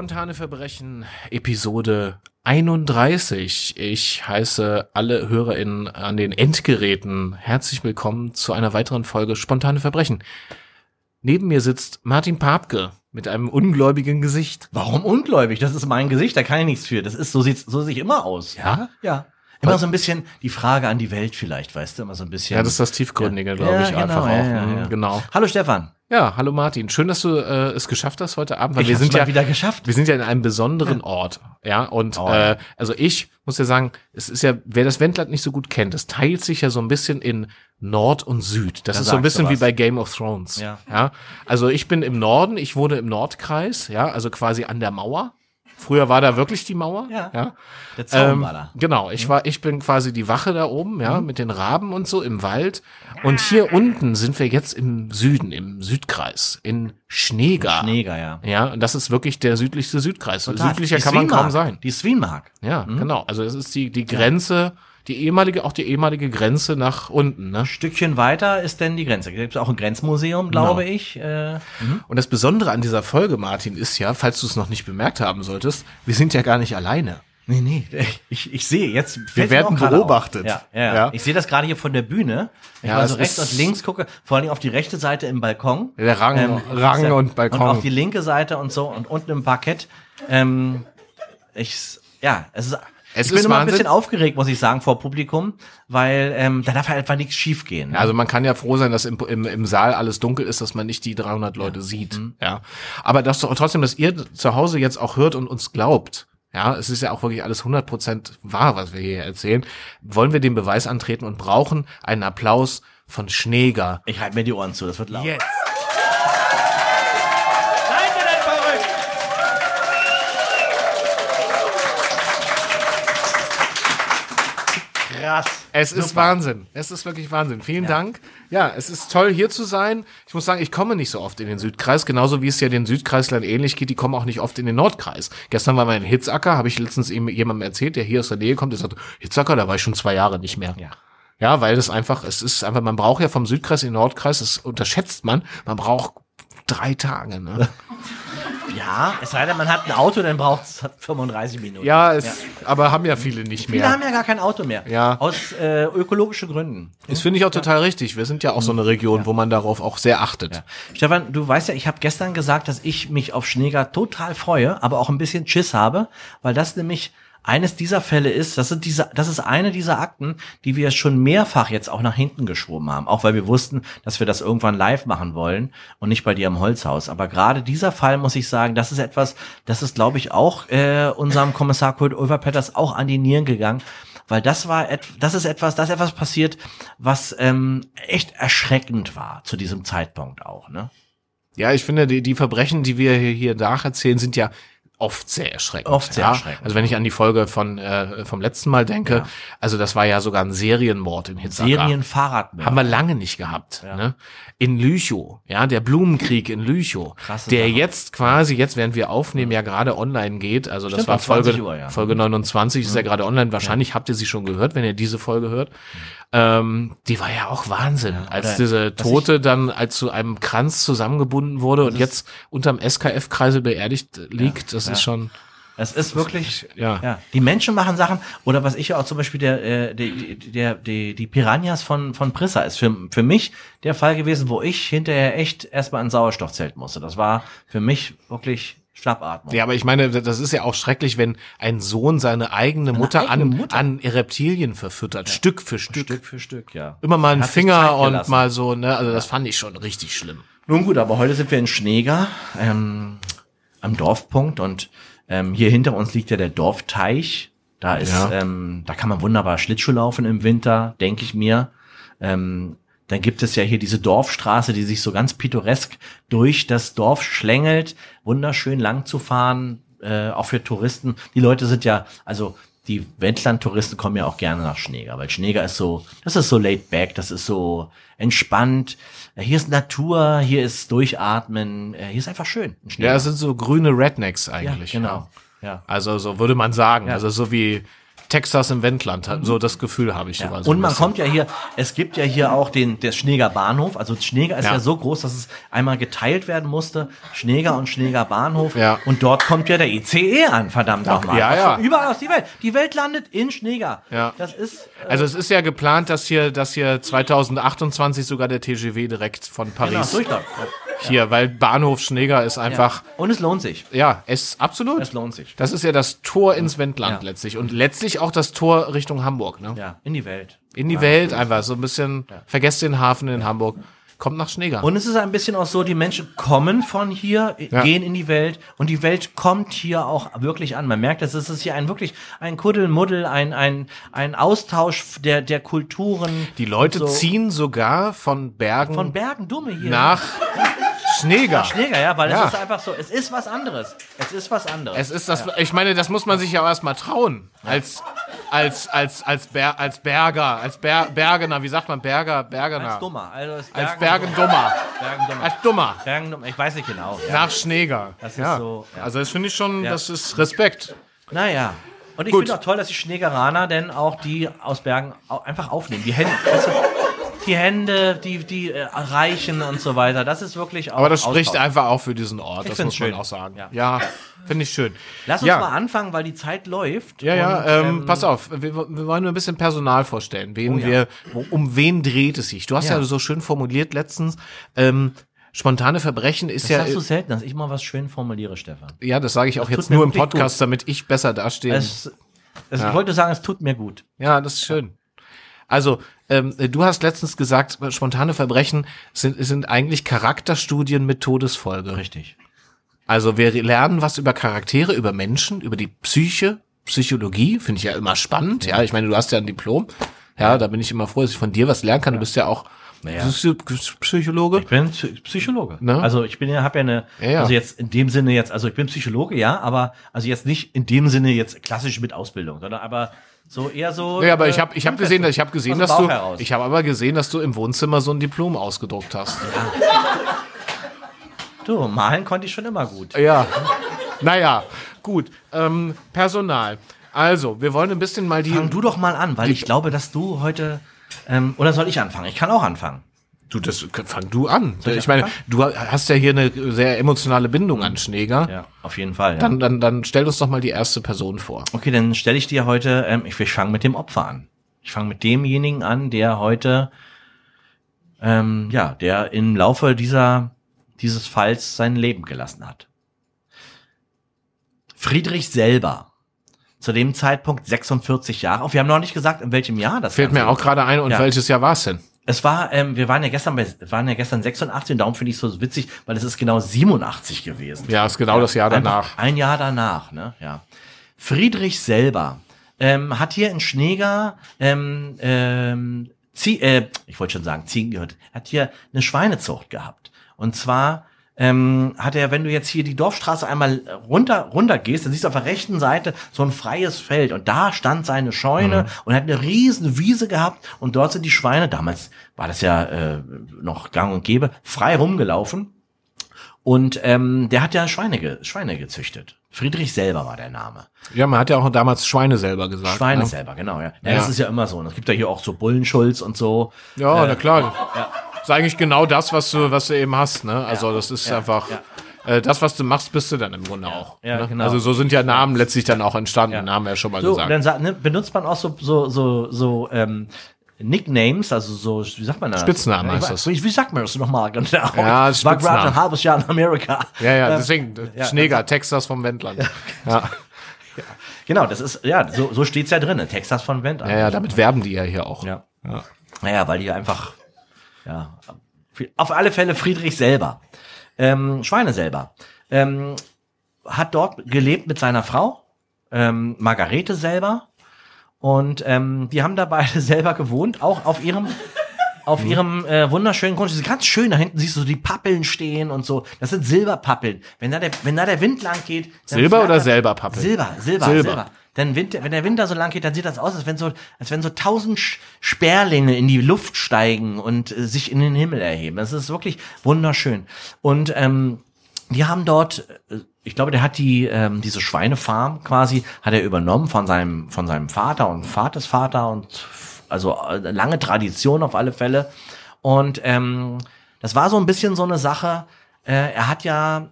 Spontane Verbrechen, Episode 31. Ich heiße alle HörerInnen an den Endgeräten herzlich willkommen zu einer weiteren Folge Spontane Verbrechen. Neben mir sitzt Martin Papke mit einem ungläubigen Gesicht. Warum ungläubig? Das ist mein Gesicht, da kann ich nichts für. Das ist, so sieht's, so sehe ich immer aus. Ja? Ja. Immer so ein bisschen die Frage an die Welt vielleicht, weißt du, immer so ein bisschen. Ja, das ist das Tiefgründige, glaube Ja, ich, genau, einfach ja, auch. ja, Mhm, ja. Genau. Hallo Stefan. Ja, hallo Martin. Schön, dass du äh, es geschafft hast heute Abend, weil Ich wir sind ja wieder geschafft. Wir sind ja in einem besonderen Ort, ja. Und Oh, ja. äh, also ich muss ja sagen, es ist ja, wer das Wendland nicht so gut kennt, es teilt sich ja so ein bisschen in Nord und Süd. Das Da ist so ein bisschen wie bei Game of Thrones. Ja. ja. Also ich bin im Norden, ich wohne im Nordkreis, ja, also quasi an der Mauer. Früher war da wirklich die Mauer. Ja. ja. Der Zaun Ähm, war da. genau, ich war, ich bin quasi die Wache da oben, ja, mit den Raben und so im Wald. Und hier unten sind wir jetzt im Süden, im Südkreis, in Schneegar. Schneeger, ja. Ja, und das ist wirklich der südlichste Südkreis. Total. Südlicher Die kann man kaum sein. Die Swinmark. Ja, genau. Also es ist die, die Grenze, die ehemalige, auch die ehemalige Grenze nach unten, ne? Ein Stückchen weiter ist denn die Grenze. Da gibt auch ein Grenzmuseum, glaube Genau. ich. Äh, Und das Besondere an dieser Folge, Martin, ist ja, falls du es noch nicht bemerkt haben solltest, wir sind ja gar nicht alleine. nee, nee. Ich, ich sehe jetzt. Wir werden beobachtet. Ja, ja, Ja. Ich sehe das gerade hier von der Bühne. Wenn Ja, ich mal es so rechts und links gucke, vor allem auf die rechte Seite im Balkon. Der Rang, Ähm, Rang ja, und Balkon. Und auf die linke Seite und so und unten im Parkett. Ähm, ich, ja, es ist, Es ich bin ist immer ein Wahnsinn. bisschen aufgeregt, muss ich sagen, vor Publikum, weil ähm, da darf halt einfach nichts schief gehen. Also man kann ja froh sein, dass im, im, im Saal alles dunkel ist, dass man nicht die 300 Leute sieht. Mhm. Ja, aber das trotzdem, dass ihr zu Hause jetzt auch hört und uns glaubt. Ja, es ist ja auch wirklich alles 100% wahr, was wir hier erzählen. Wollen wir den Beweis antreten und brauchen einen Applaus von Schneeger. Ich halte mir die Ohren zu, das wird laut. Jetzt. Krass. Es ist Wahnsinn. Es ist wirklich Wahnsinn. Vielen Dank. Ja, es ist toll hier zu sein. Ich muss sagen, ich komme nicht so oft in den Südkreis, genauso wie es ja den Südkreislern ähnlich geht. Die kommen auch nicht oft in den Nordkreis. Gestern war wir in Hitzacker, habe ich letztens eben jemandem erzählt, der hier aus der Nähe kommt, der sagt, Hitzacker, da war ich schon zwei Jahre nicht mehr. Ja. Ja, weil das einfach, es ist einfach, man braucht ja vom Südkreis in den Nordkreis, das unterschätzt man, man braucht drei Tage. Ne? Ja, es sei denn, man hat ein Auto, dann braucht es 35 Minuten. Ja, es, aber haben ja viele nicht Viele mehr. haben ja gar kein Auto mehr. Ja. Aus äh, ökologischen Gründen. Das finde ich auch total richtig. Wir sind ja auch so eine Region, wo man darauf auch sehr achtet. Stefan, du weißt ja, ich habe gestern gesagt, dass ich mich auf Schneeger total freue, aber auch ein bisschen Schiss habe, weil das nämlich eines dieser Fälle ist, das sind diese, das ist eine dieser Akten, die wir schon mehrfach jetzt auch nach hinten geschoben haben, auch weil wir wussten, dass wir das irgendwann live machen wollen und nicht bei dir im Holzhaus. Aber gerade dieser Fall muss ich sagen, das ist etwas, das ist, glaube ich, auch äh, unserem Kommissar Kurt Ulverpetters auch an die Nieren gegangen, weil das war, das ist etwas, das ist etwas passiert, was ähm, echt erschreckend war zu diesem Zeitpunkt auch, ne? Ja, ich finde, die, die Verbrechen, die wir hier, hier nacherzählen, sind ja oft sehr erschreckend. Oft sehr ja? erschreckend. Also wenn ich an die Folge von äh, vom letzten Mal denke, Ja. also das war ja sogar ein Serienmord in Hitzacker. Serienfahrradmörder. Haben wir lange nicht gehabt. Ne? In Lüchow, ja, der Blumenkrieg in Lüchow, Krasse der Sache. jetzt quasi, jetzt während wir aufnehmen, ja gerade online geht. Also das Stimmt, war 20 Folge, Uhr, ja. Mhm. Folge 29, ist ja gerade online. Wahrscheinlich habt ihr sie schon gehört, wenn ihr diese Folge hört. Ähm, die war ja auch Wahnsinn, als diese Tote dann als zu einem Kranz zusammengebunden wurde und jetzt unterm SKF-Kreisel beerdigt liegt. Das ist schon, Es ist wirklich, ja. ja. Die Menschen machen Sachen, oder was ich ja auch zum Beispiel der, äh, die, der, die, die Piranhas von, von Prissa ist für, für mich der Fall gewesen, wo ich hinterher echt erstmal ein Sauerstoffzelt musste. Das war für mich wirklich Schnappatmung. Ja, aber ich meine, das ist ja auch schrecklich, wenn ein Sohn seine eigene Mutter, eigene an, Mutter. an Reptilien verfüttert, Stück für Stück. Stück für Stück, ja. Immer mal einen Finger und mal so, ne? Also das fand ich schon richtig schlimm. Nun gut, aber heute sind wir in Schneeger, ähm, am Dorfpunkt und ähm, hier hinter uns liegt ja der Dorfteich. Da ist, Ja. ähm, da kann man wunderbar Schlittschuh laufen im Winter, denke ich mir. Ähm, dann gibt es ja hier diese Dorfstraße, die sich so ganz pittoresk durch das Dorf schlängelt, wunderschön lang zu fahren, äh, auch für Touristen. Die Leute sind ja, also die Wendland-Touristen kommen ja auch gerne nach Schneeger, weil Schneeger ist so, das ist so laid back, das ist so entspannt. Äh, Hier ist Natur, hier ist Durchatmen, äh, hier ist einfach schön. Ja, es sind so grüne Rednecks ja eigentlich. genau. Ja. Also so würde man sagen. Ja. Also so wie Texas im Wendland. So das Gefühl habe ich Ja. immer so und man kommt ja hier, es gibt ja hier auch den, der Schneeger Bahnhof. Also Schneeger ist ja. Ja. so groß, dass es einmal geteilt werden musste. Schneeger und Schneeger Bahnhof. Ja. Und dort kommt ja der ICE an, verdammt nochmal. ja, ja. Überall aus die Welt. Die Welt landet in Schneeger. Ja. Das ist, äh, Also es ist ja geplant, dass hier, dass hier 2028 sogar der TGV direkt von genau, Paris durchläuft. hier, weil Bahnhof Schneeger ist einfach, Ja. Und es lohnt sich. ja, es absolut. Es lohnt sich. Das ist ja das Tor ins Wendland Ja. letztlich und letztlich auch das Tor Richtung Hamburg, ne? Ja, in die Welt. In die Welt einfach so ein bisschen. Vergesst den Hafen in Hamburg, kommt nach Schneeger. Und es ist ein bisschen auch so, die Menschen kommen von hier, Ja. gehen in die Welt und die Welt kommt hier auch wirklich an. Man merkt, es ist hier ein wirklich ein Kuddelmuddel, ein, ein, ein Austausch der, der Kulturen. die Leute so. ziehen sogar von Bergen von Bergen Dumme hier. nach Schneeger. Schläger, ja, weil Ja. es ist einfach so, es ist was anderes. Es ist was anderes. Es ist das, ich meine, das muss man sich ja auch erstmal trauen. Als, als, als, als, Ber, als Berger, als Ber, Bergener, wie sagt man Berger, Bergener? als dummer. Also Als Bergen- Bergendummer. Bergendummer. Als Dummer. Bergendummer. Ich weiß nicht genau. Ja. Nach Schneeger. Das ist ja. so, ja. Also das finde ich schon, Ja. das ist Respekt. Naja. Und ich finde auch toll, dass die Schneegeraner denn auch die aus Bergen einfach aufnehmen. Die Hände, weißt du, die Hände, die, die äh, reichen und so weiter. Das ist wirklich auch. Aber das spricht Austausch. einfach auch für diesen Ort, das find's muss man schön. auch sagen. Ja. Ja, finde ich schön. Lass uns ja. mal anfangen, weil die Zeit läuft. Ja, ja, Und, ähm, pass auf, wir, wir wollen nur ein bisschen Personal vorstellen. Wen Oh ja. wir, um wen dreht es sich? Du hast ja, Ja. so schön formuliert letztens, ähm, spontane Verbrechen ist Das ja, sagst du selten, dass ich mal was schön formuliere, Stefan. ja, das sage ich auch tut jetzt nur im Podcast, damit ich besser dastehe. Es, es, Ich wollte sagen, es tut mir gut. Ja, das ist schön. Also, ähm, du hast letztens gesagt, spontane Verbrechen sind, sind eigentlich Charakterstudien mit Todesfolge. Richtig. Also wir lernen was über Charaktere, über Menschen, über die Psyche, Psychologie, finde ich ja immer spannend. Ja, ich meine, du hast ja ein Diplom. Ja, da bin ich immer froh, dass ich von dir was lernen kann. Du bist ja auch Naja. Psy- Psychologe. Ich bin Psy- Psychologe. Ne? Also ich bin ja, habe ja eine, Ja, ja. also jetzt in dem Sinne jetzt, also ich bin Psychologe, ja, aber also jetzt nicht in dem Sinne jetzt klassisch mit Ausbildung, sondern aber so eher so. Ja, aber äh, ich habe ich hab gesehen, ich habe gesehen, dass du, heraus. ich habe aber gesehen, dass du im Wohnzimmer so ein Diplom ausgedruckt hast. Du, malen konnte ich schon immer gut. Ja. Naja, gut. Ähm, Personal. Also, wir wollen ein bisschen mal die. Fang du doch mal an, weil ich glaube, dass du heute ähm, oder soll ich anfangen? Ich kann auch anfangen. Du, das fang du an. ich Ich meine, du hast ja hier eine sehr emotionale Bindung an Schneeger. Ja, auf jeden Fall. Ja. Dann, dann, dann stell uns doch mal die erste Person vor. Okay, dann stelle ich dir heute, ähm, ich, ich fange mit dem Opfer an. Ich fange mit demjenigen an, der heute, ähm, ja, der im Laufe dieser, dieses Falls sein Leben gelassen hat. Friedrich selber. Zu dem Zeitpunkt 46 Jahre. Wir haben noch nicht gesagt, in welchem Jahr das Fällt mir auch gerade ein, und Ja. welches Jahr war es denn? Es war, ähm, wir waren ja gestern bei, waren ja gestern 86 und darum finde ich es so witzig, weil es ist genau 87 gewesen. Ja, ist genau das Jahr danach. Ein Jahr danach, ne? Ja. Friedrich selber ähm, hat hier in Schneeger ähm, ähm, Zie äh, ich wollte schon sagen, Ziegen gehört, hat hier eine Schweinezucht gehabt. Und zwar ähm, hat er, wenn du jetzt hier die Dorfstraße einmal runter, runter gehst, dann siehst du auf der rechten Seite so ein freies Feld und da stand seine Scheune und hat eine riesen Wiese gehabt und dort sind die Schweine, damals war das ja äh, noch gang und gäbe, frei rumgelaufen. Und ähm, der hat ja Schweine, Schweine gezüchtet. Friedrich selber war der Name. Ja, man hat ja auch damals Schweine selber gesagt. Schweine ne? selber, genau, ja. ja. Ja. Das ist ja immer so. Und es gibt ja hier auch so Bullenschulz und so. Ja, Äh, na klar. ja. Ist eigentlich genau das, was du, was du eben hast, ne? Also das ist ja, einfach Äh, das, was du machst, bist du dann im Grunde auch. ja, ne? genau. Also so sind ja Namen letztlich dann auch entstanden, Ja. haben wir ja schon mal So, gesagt. dann ne, benutzt man auch so, so, so, so ähm, Nicknames, also so, wie sagt man das? Spitznamen Ja, heißt das. Wie, wie sagt man das nochmal? Genau. Ja, ich war Spitznamen. gerade ein halbes Jahr in Amerika. ja, ja, Ähm, deswegen, ja, Schneeger, Texas vom Wendland. Ja. Genau, das ist, ja, so, so steht's ja drin? Texas von Wendt. ja, ja, damit werben die ja hier auch. Ja. Ja. Naja, weil die einfach, ja, auf alle Fälle Friedrich selber, ähm, Schweine selber, ähm, hat dort gelebt mit seiner Frau, ähm, Margarete selber, und ähm, die haben da beide selber gewohnt, auch auf ihrem auf Mhm. ihrem äh, wunderschönen Grund. Das ist ganz schön. Da hinten siehst du so die Pappeln stehen und so. Das sind Silberpappeln. Wenn da der, wenn da der Wind lang geht. dann Silber oder Selberpappeln? Silber, Silber, Silber. Silber. Denn Wind, wenn der Winter so lang geht, dann sieht das aus, als wenn so, als wenn so tausend Sperlinge in die Luft steigen und äh, sich in den Himmel erheben. Das ist wirklich wunderschön. Und ähm, die haben dort äh, ich glaube, der hat die ähm, diese Schweinefarm quasi hat er übernommen von seinem von seinem Vater und Vatesvater und also äh, lange Tradition auf alle Fälle. Und ähm, das war so ein bisschen so eine Sache. Äh, er hat ja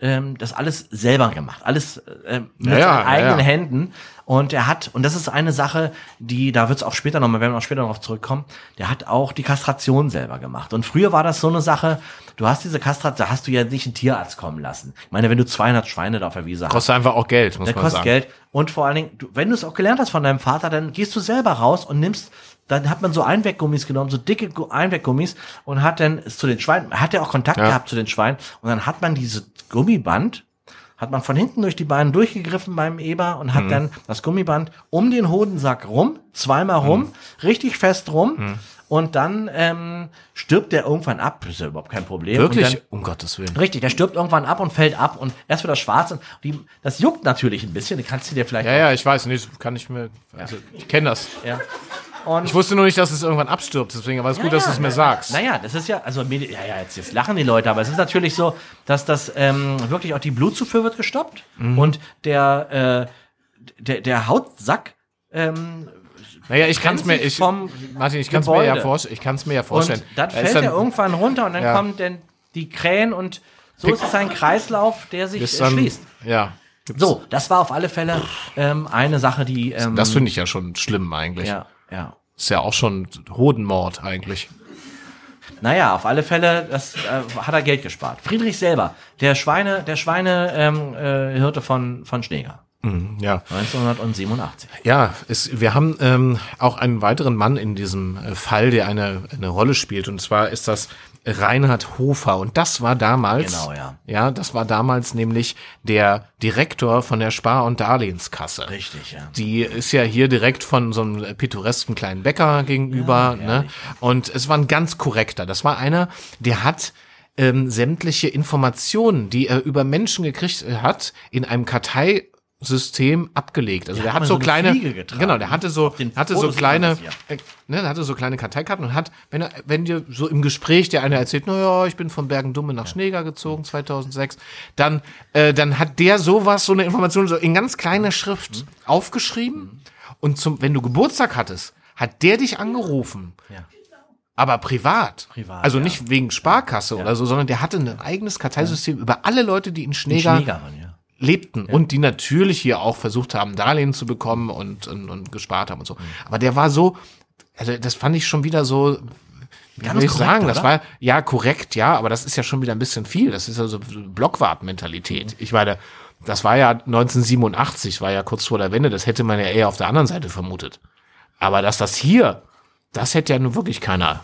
ähm, das alles selber gemacht, alles äh, mit Ja, ja, seinen ja, eigenen ja. Händen. Und er hat, und das ist eine Sache, die, da wird es auch später nochmal, werden wir auch später darauf zurückkommen, der hat auch die Kastration selber gemacht. Und früher war das so eine Sache, du hast diese Kastration, da hast du ja nicht einen Tierarzt kommen lassen. Ich meine, wenn du 200 Schweine da auf der Wiese hast, Kostet einfach auch Geld, muss der man kostet sagen. Geld. Und vor allen Dingen, du, wenn du es auch gelernt hast von deinem Vater, dann gehst du selber raus und nimmst, dann hat man so Einweggummis genommen, so dicke Gu- Einweggummis und hat dann es zu den Schweinen, hat ja auch Kontakt Ja. gehabt zu den Schweinen und dann hat man dieses Gummiband, hat man von hinten durch die Beine durchgegriffen beim Eber und Mhm. hat dann das Gummiband um den Hodensack rum, zweimal rum, Mhm. richtig fest rum und dann ähm, stirbt der irgendwann ab, ist ja überhaupt kein Problem. Wirklich? dann, Um Gottes Willen. Richtig, der stirbt irgendwann ab und fällt ab und erst wird das schwarz und die, das juckt natürlich ein bisschen, kannst du dir vielleicht Ja, ja, ich weiß nicht, kann ich mir, also, ich kenne das. Ja. Und Ich wusste nur nicht, dass es irgendwann abstirbt, deswegen, aber es ist gut, dass du es mir sagst. Naja, das ist ja, also, ja, ja, jetzt, jetzt lachen die Leute, aber es ist natürlich so, dass das ähm, wirklich auch die Blutzufuhr wird gestoppt Mhm. und der, äh, der, der Hautsack ähm, Naja, ich kann es mir, ich, Martin, ich kann es mir ja vorstellen, ich kann es mir ja und vorstellen. dann Da ist fällt er irgendwann runter und dann Ja. kommen dann die Krähen und so ist es ein Kreislauf, der sich ist äh, dann, schließt. ja. Gibt's- So, das war auf alle Fälle ähm, eine Sache, die ähm, Das finde ich ja schon schlimm eigentlich. ja, ja. Ist ja auch schon Hodenmord eigentlich. Naja, auf alle Fälle, das äh, hat er Geld gespart. Friedrich selber, der Schweine, der Schweine ähm, äh, von von Schneeger, Ja. 1987. Ja, es, wir haben ähm, auch einen weiteren Mann in diesem äh, Fall, der eine, eine Rolle spielt. Und zwar ist das Reinhard Hofer. Und das war damals, Genau, ja. ja, das war damals nämlich der Direktor von der Spar- und Darlehenskasse. Richtig, ja. Die ist ja hier direkt von so einem pittoresken kleinen Bäcker gegenüber. ne? Und es war ein ganz korrekter. Das war einer, der hat ähm, sämtliche Informationen, die er über Menschen gekriegt hat, in einem Karteisystem abgelegt. Also der hat so so eine kleine, genau, der hatte so, hatte so Fotos kleine, äh, ne, der hatte so kleine Karteikarten und hat, wenn er, wenn dir so im Gespräch der eine erzählt, na ja, ich bin von Bergen-Dumme nach Schneeger gezogen 2006, dann, äh, dann hat der sowas, so eine Information so in ganz kleiner Schrift Mhm. aufgeschrieben und zum, wenn du Geburtstag hattest, hat der dich angerufen. Ja. Aber privat. Privat, also ja. nicht wegen Sparkasse oder so, sondern der hatte ein eigenes Karteisystem über alle Leute, die in Schneeger, Schneeger, Mann, ja. lebten und die natürlich hier auch versucht haben, Darlehen zu bekommen und, und, und gespart haben und so. Aber der war so, also das fand ich schon wieder so, wie soll ich korrekt, sagen, das oder? war ja korrekt, ja, aber das ist ja schon wieder ein bisschen viel. Das ist ja so Blockwart-Mentalität. Ich meine, das war ja 1987, war ja kurz vor der Wende, das hätte man ja eher auf der anderen Seite vermutet. Aber dass das hier, das hätte ja nun wirklich keiner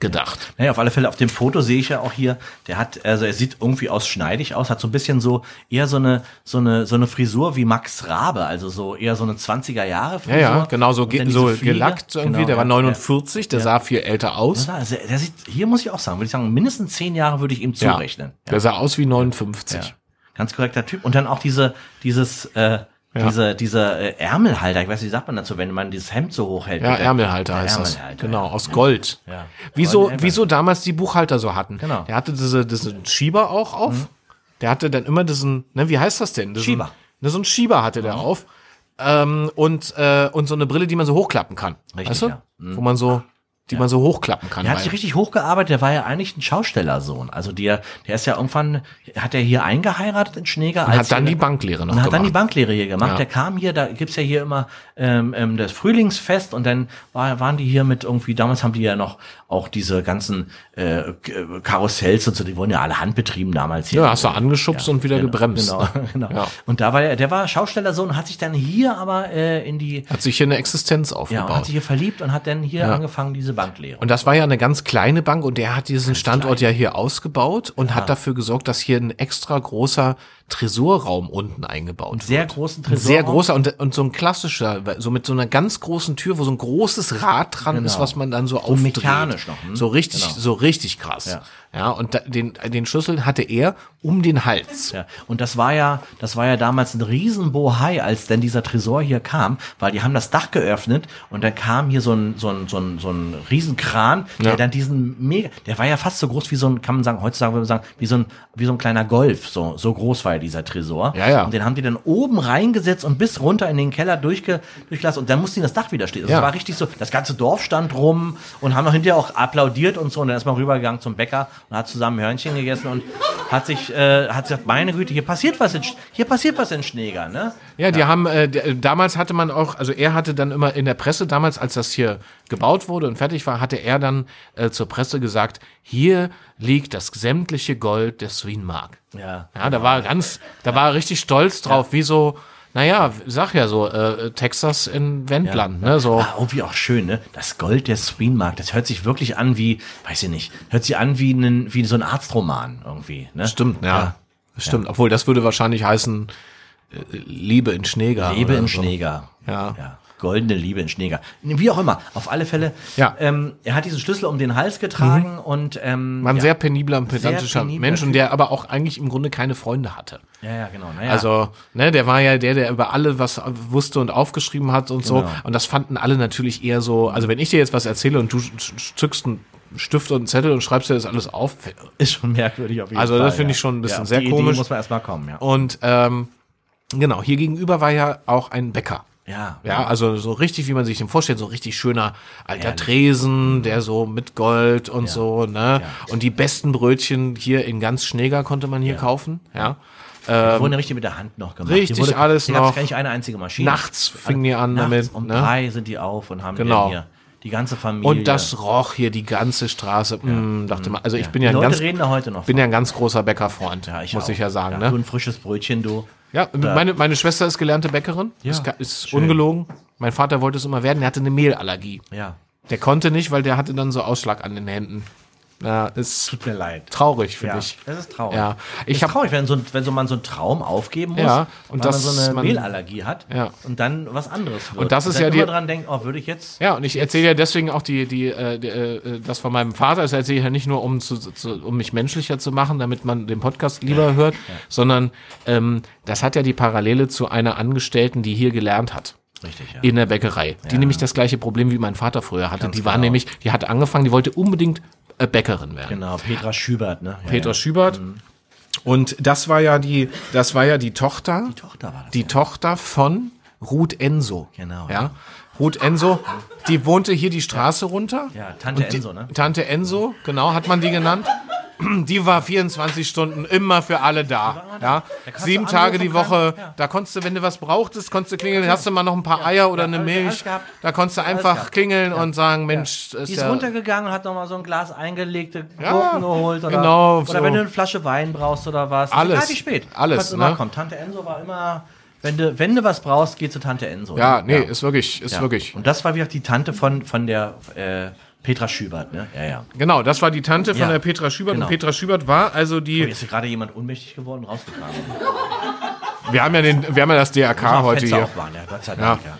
gedacht. Naja, auf alle Fälle auf dem Foto sehe ich ja auch hier, der hat, also er sieht irgendwie aus schneidig aus, hat so ein bisschen so, eher so eine, so eine, so eine Frisur wie Max Rabe, also so eher so eine 20er Jahre Ja, Frisur. ja, genau so, ge so Fliege. gelackt irgendwie. Genau, der war ja, 49, der sah viel älter aus. Ja. Also, der sieht, hier muss ich auch sagen, würde ich sagen, mindestens zehn Jahre würde ich ihm Ja, zurechnen. Der sah aus wie 59. Ja. Ganz korrekter Typ. Und dann auch diese, dieses, äh, diese, diese äh, Ärmelhalter, ich weiß nicht, wie sagt man dazu, wenn man dieses Hemd so hoch hält. Ja, Ärmelhalter heißt das. Ärmelhalter, Genau, ja. aus Gold. Ja. Wieso, wieso damals die Buchhalter so hatten. Genau. Mhm. Der hatte diese, diesen Schieber auch auf. Der hatte dann immer diesen, ne, wie heißt das denn? Diesen, Schieber. Mhm. Ne, so ein Schieber hatte der auf. Ähm, und, äh, und so eine Brille, die man so hochklappen kann. Richtig, weißt du? ja. Mhm. Wo man so, die man so hochklappen kann. Der hat sich richtig hochgearbeitet, der war ja eigentlich ein Schaustellersohn. Also der, der ist ja irgendwann, hat er hier eingeheiratet in Schneeger. und hat dann die Banklehre noch und hat dann die gemacht. Banklehre hier gemacht. Ja. Der kam hier, da gibt's ja hier immer ähm, ähm, das Frühlingsfest und dann war, waren die hier mit irgendwie, damals haben die ja noch auch diese ganzen äh, Karussells und so, die wurden ja alle handbetrieben damals hier. Ja, hast du angeschubst und wieder genau, gebremst. Genau, genau. Ja. Und da war er, der war Schaustellersohn, hat sich dann hier aber äh, in die, Hat sich hier eine Existenz ja, aufgebaut. hat sich hier verliebt und hat dann hier angefangen, diese Banklehre. Und das war ja eine ganz kleine Bank und der hat diesen Standort ja hier ausgebaut und hat dafür gesorgt, dass hier ein extra großer Tresorraum unten eingebaut wird. sehr großen Ein sehr Tresorraum. großer und, und so ein klassischer, so mit so einer ganz großen Tür, wo so ein großes Rad dran ist, Genau. was man dann so, aufdreht. mechanisch noch, hm? So richtig, Genau. so richtig krass. Ja. Ja, und da, den, den Schlüssel hatte er um den Hals. Ja, und das war ja, das war ja damals ein Riesenbohai, als denn dieser Tresor hier kam, weil die haben das Dach geöffnet und dann kam hier so ein, so ein, so ein, so ein riesen Kran, der Ja. dann diesen mega, der war ja fast so groß wie so ein, kann man sagen, heutzutage würde man sagen, wie so ein, wie so ein kleiner Golf, so, so groß war ja dieser Tresor. Ja, ja. Und den haben die dann oben reingesetzt und bis runter in den Keller durchge, durchgelassen und dann musste ihnen das Dach wieder stehen. Also Ja. es war richtig so, das ganze Dorf stand rum und haben noch hinterher auch applaudiert und so und dann ist man rübergegangen zum Bäcker und hat zusammen Hörnchen gegessen und hat sich, äh, hat gesagt, meine Güte, hier passiert was in, hier passiert was in Schneeger, ne? Ja, die haben, äh, damals hatte man auch, also er hatte dann immer in der Presse, damals als das hier gebaut wurde und fertig war, hatte er dann äh, zur Presse gesagt, hier liegt das sämtliche Gold der Swinmark. Ja. Ja, da war er ganz, da war er richtig stolz drauf, wie so, naja, sag ja so, äh, Texas in Wendland, ne, so. Ah, irgendwie auch schön, ne? Das Gold der Swinmark, das hört sich wirklich an wie, weiß ich nicht, hört sich an wie, ein, wie so ein Arztroman irgendwie, ne? Stimmt, ja. Stimmt, obwohl das würde wahrscheinlich heißen, Liebe in Schneegar. Liebe in so. Schneeger. Ja. ja. Goldene Liebe in Schneeger. Wie auch immer. Auf alle Fälle. Ja. Ähm, er hat diesen Schlüssel um den Hals getragen und ähm, War ein ja. sehr penibler und pedantischer penibler Mensch und der aber auch eigentlich im Grunde keine Freunde hatte. ja, ja, genau. Naja. Also, ne, der war ja der, der über alle was wusste und aufgeschrieben hat und so. Genau. Und das fanden alle natürlich eher so, also wenn ich dir jetzt was erzähle und du zückst einen Stift und einen Zettel und schreibst dir das alles auf. ist schon merkwürdig auf jeden Also Fall. das finde ja. ich schon ein bisschen ja, sehr die Idee komisch. muss man erstmal kommen, ja. Und ähm, genau, hier gegenüber war ja auch ein Bäcker. Ja. Ja, also so richtig, wie man sich den vorstellt, so richtig schöner alter Herrlich. Tresen, der so mit Gold und so, ne? Ja. Und die besten Brötchen hier in ganz Schneeger konnte man hier kaufen, ja. Die wurden ja richtig mit der Hand noch gemacht. Ähm, richtig wurde, alles hier gab's noch. gar nicht eine einzige Maschine. Nachts fingen die an Nachts damit, um ne? drei sind die auf und haben Genau. hier die ganze Familie. Und das roch hier die ganze Straße. Mm, dachte man, also ich bin ja ein ganz, reden da heute noch bin ja ein ganz großer Bäckerfreund, Ja, ich muss auch. ich ja sagen, Du ne? ein frisches Brötchen, du. Ja, meine, meine Schwester ist gelernte Bäckerin, Ja, ist, ist ungelogen. Mein Vater wollte es immer werden, der hatte eine Mehlallergie. Ja. Der konnte nicht, weil der hatte dann so Ausschlag an den Händen. Ja, ist Tut mir leid. traurig für Ja, dich. das ist traurig. Ja, ich ist traurig, wenn so, ein, wenn so man so einen Traum aufgeben muss, Ja, und weil man so eine man- Mehlallergie hat Ja. und dann was anderes wird. Und das ist dann ja die- dran denkt, oh, würde ich jetzt ja, und ich erzähle ja deswegen auch die, die, äh, die, äh, das von meinem Vater. Das erzähle ich ja nicht nur, um, zu, zu, um mich menschlicher zu machen, damit man den Podcast lieber hört, sondern ähm, das hat ja die Parallele zu einer Angestellten, die hier gelernt hat. richtig, ja. in der Bäckerei. Die nämlich das gleiche Problem wie mein Vater früher hatte. Ganz die war genau. nämlich, die hat angefangen, die wollte unbedingt äh, Bäckerin werden. Genau, Petra Schübert, ne? Ja, Petra ja. Schübert. Und das war ja die, das war ja die Tochter, Die Tochter war das. die Tochter von Ruth Enso. Genau. Ja. Ruth Enso, die wohnte hier die Straße runter. Ja, Tante die, Enso, ne? Tante Enso, genau, hat man die genannt. Die war 24 Stunden immer für alle da. Ja. Sieben Tage die Woche. ja. Da konntest du, wenn du was brauchtest, konntest du klingeln. Hast du mal noch ein paar Eier oder Ja, eine Milch? Da konntest du einfach klingeln und sagen, Mensch, Die ist ist ja, runtergegangen und hat nochmal so ein Glas eingelegte Ja, Gurken geholt. Oder, genau, Oder wenn du eine Flasche Wein brauchst oder was. Ist Alles, Egal wie spät. alles, immer ne? kommen. Tante Enso war immer, wenn du, wenn du was brauchst, geh zu Tante Enso. ja, ne? nee, ist wirklich, ist Ja. wirklich. Und das war wieder die Tante von, von der äh, Petra Schübert, ne? Ja, ja. Genau, das war die Tante von Ja, der Petra Schübert. genau. Und Petra Schübert war also Oh, die. jetzt ist gerade jemand ohnmächtig geworden, rausgetragen. Wir haben ja den, wir haben ja das DRK Auch heute Fenster hier. aufmachen, ja, Gott sei Dank, ja.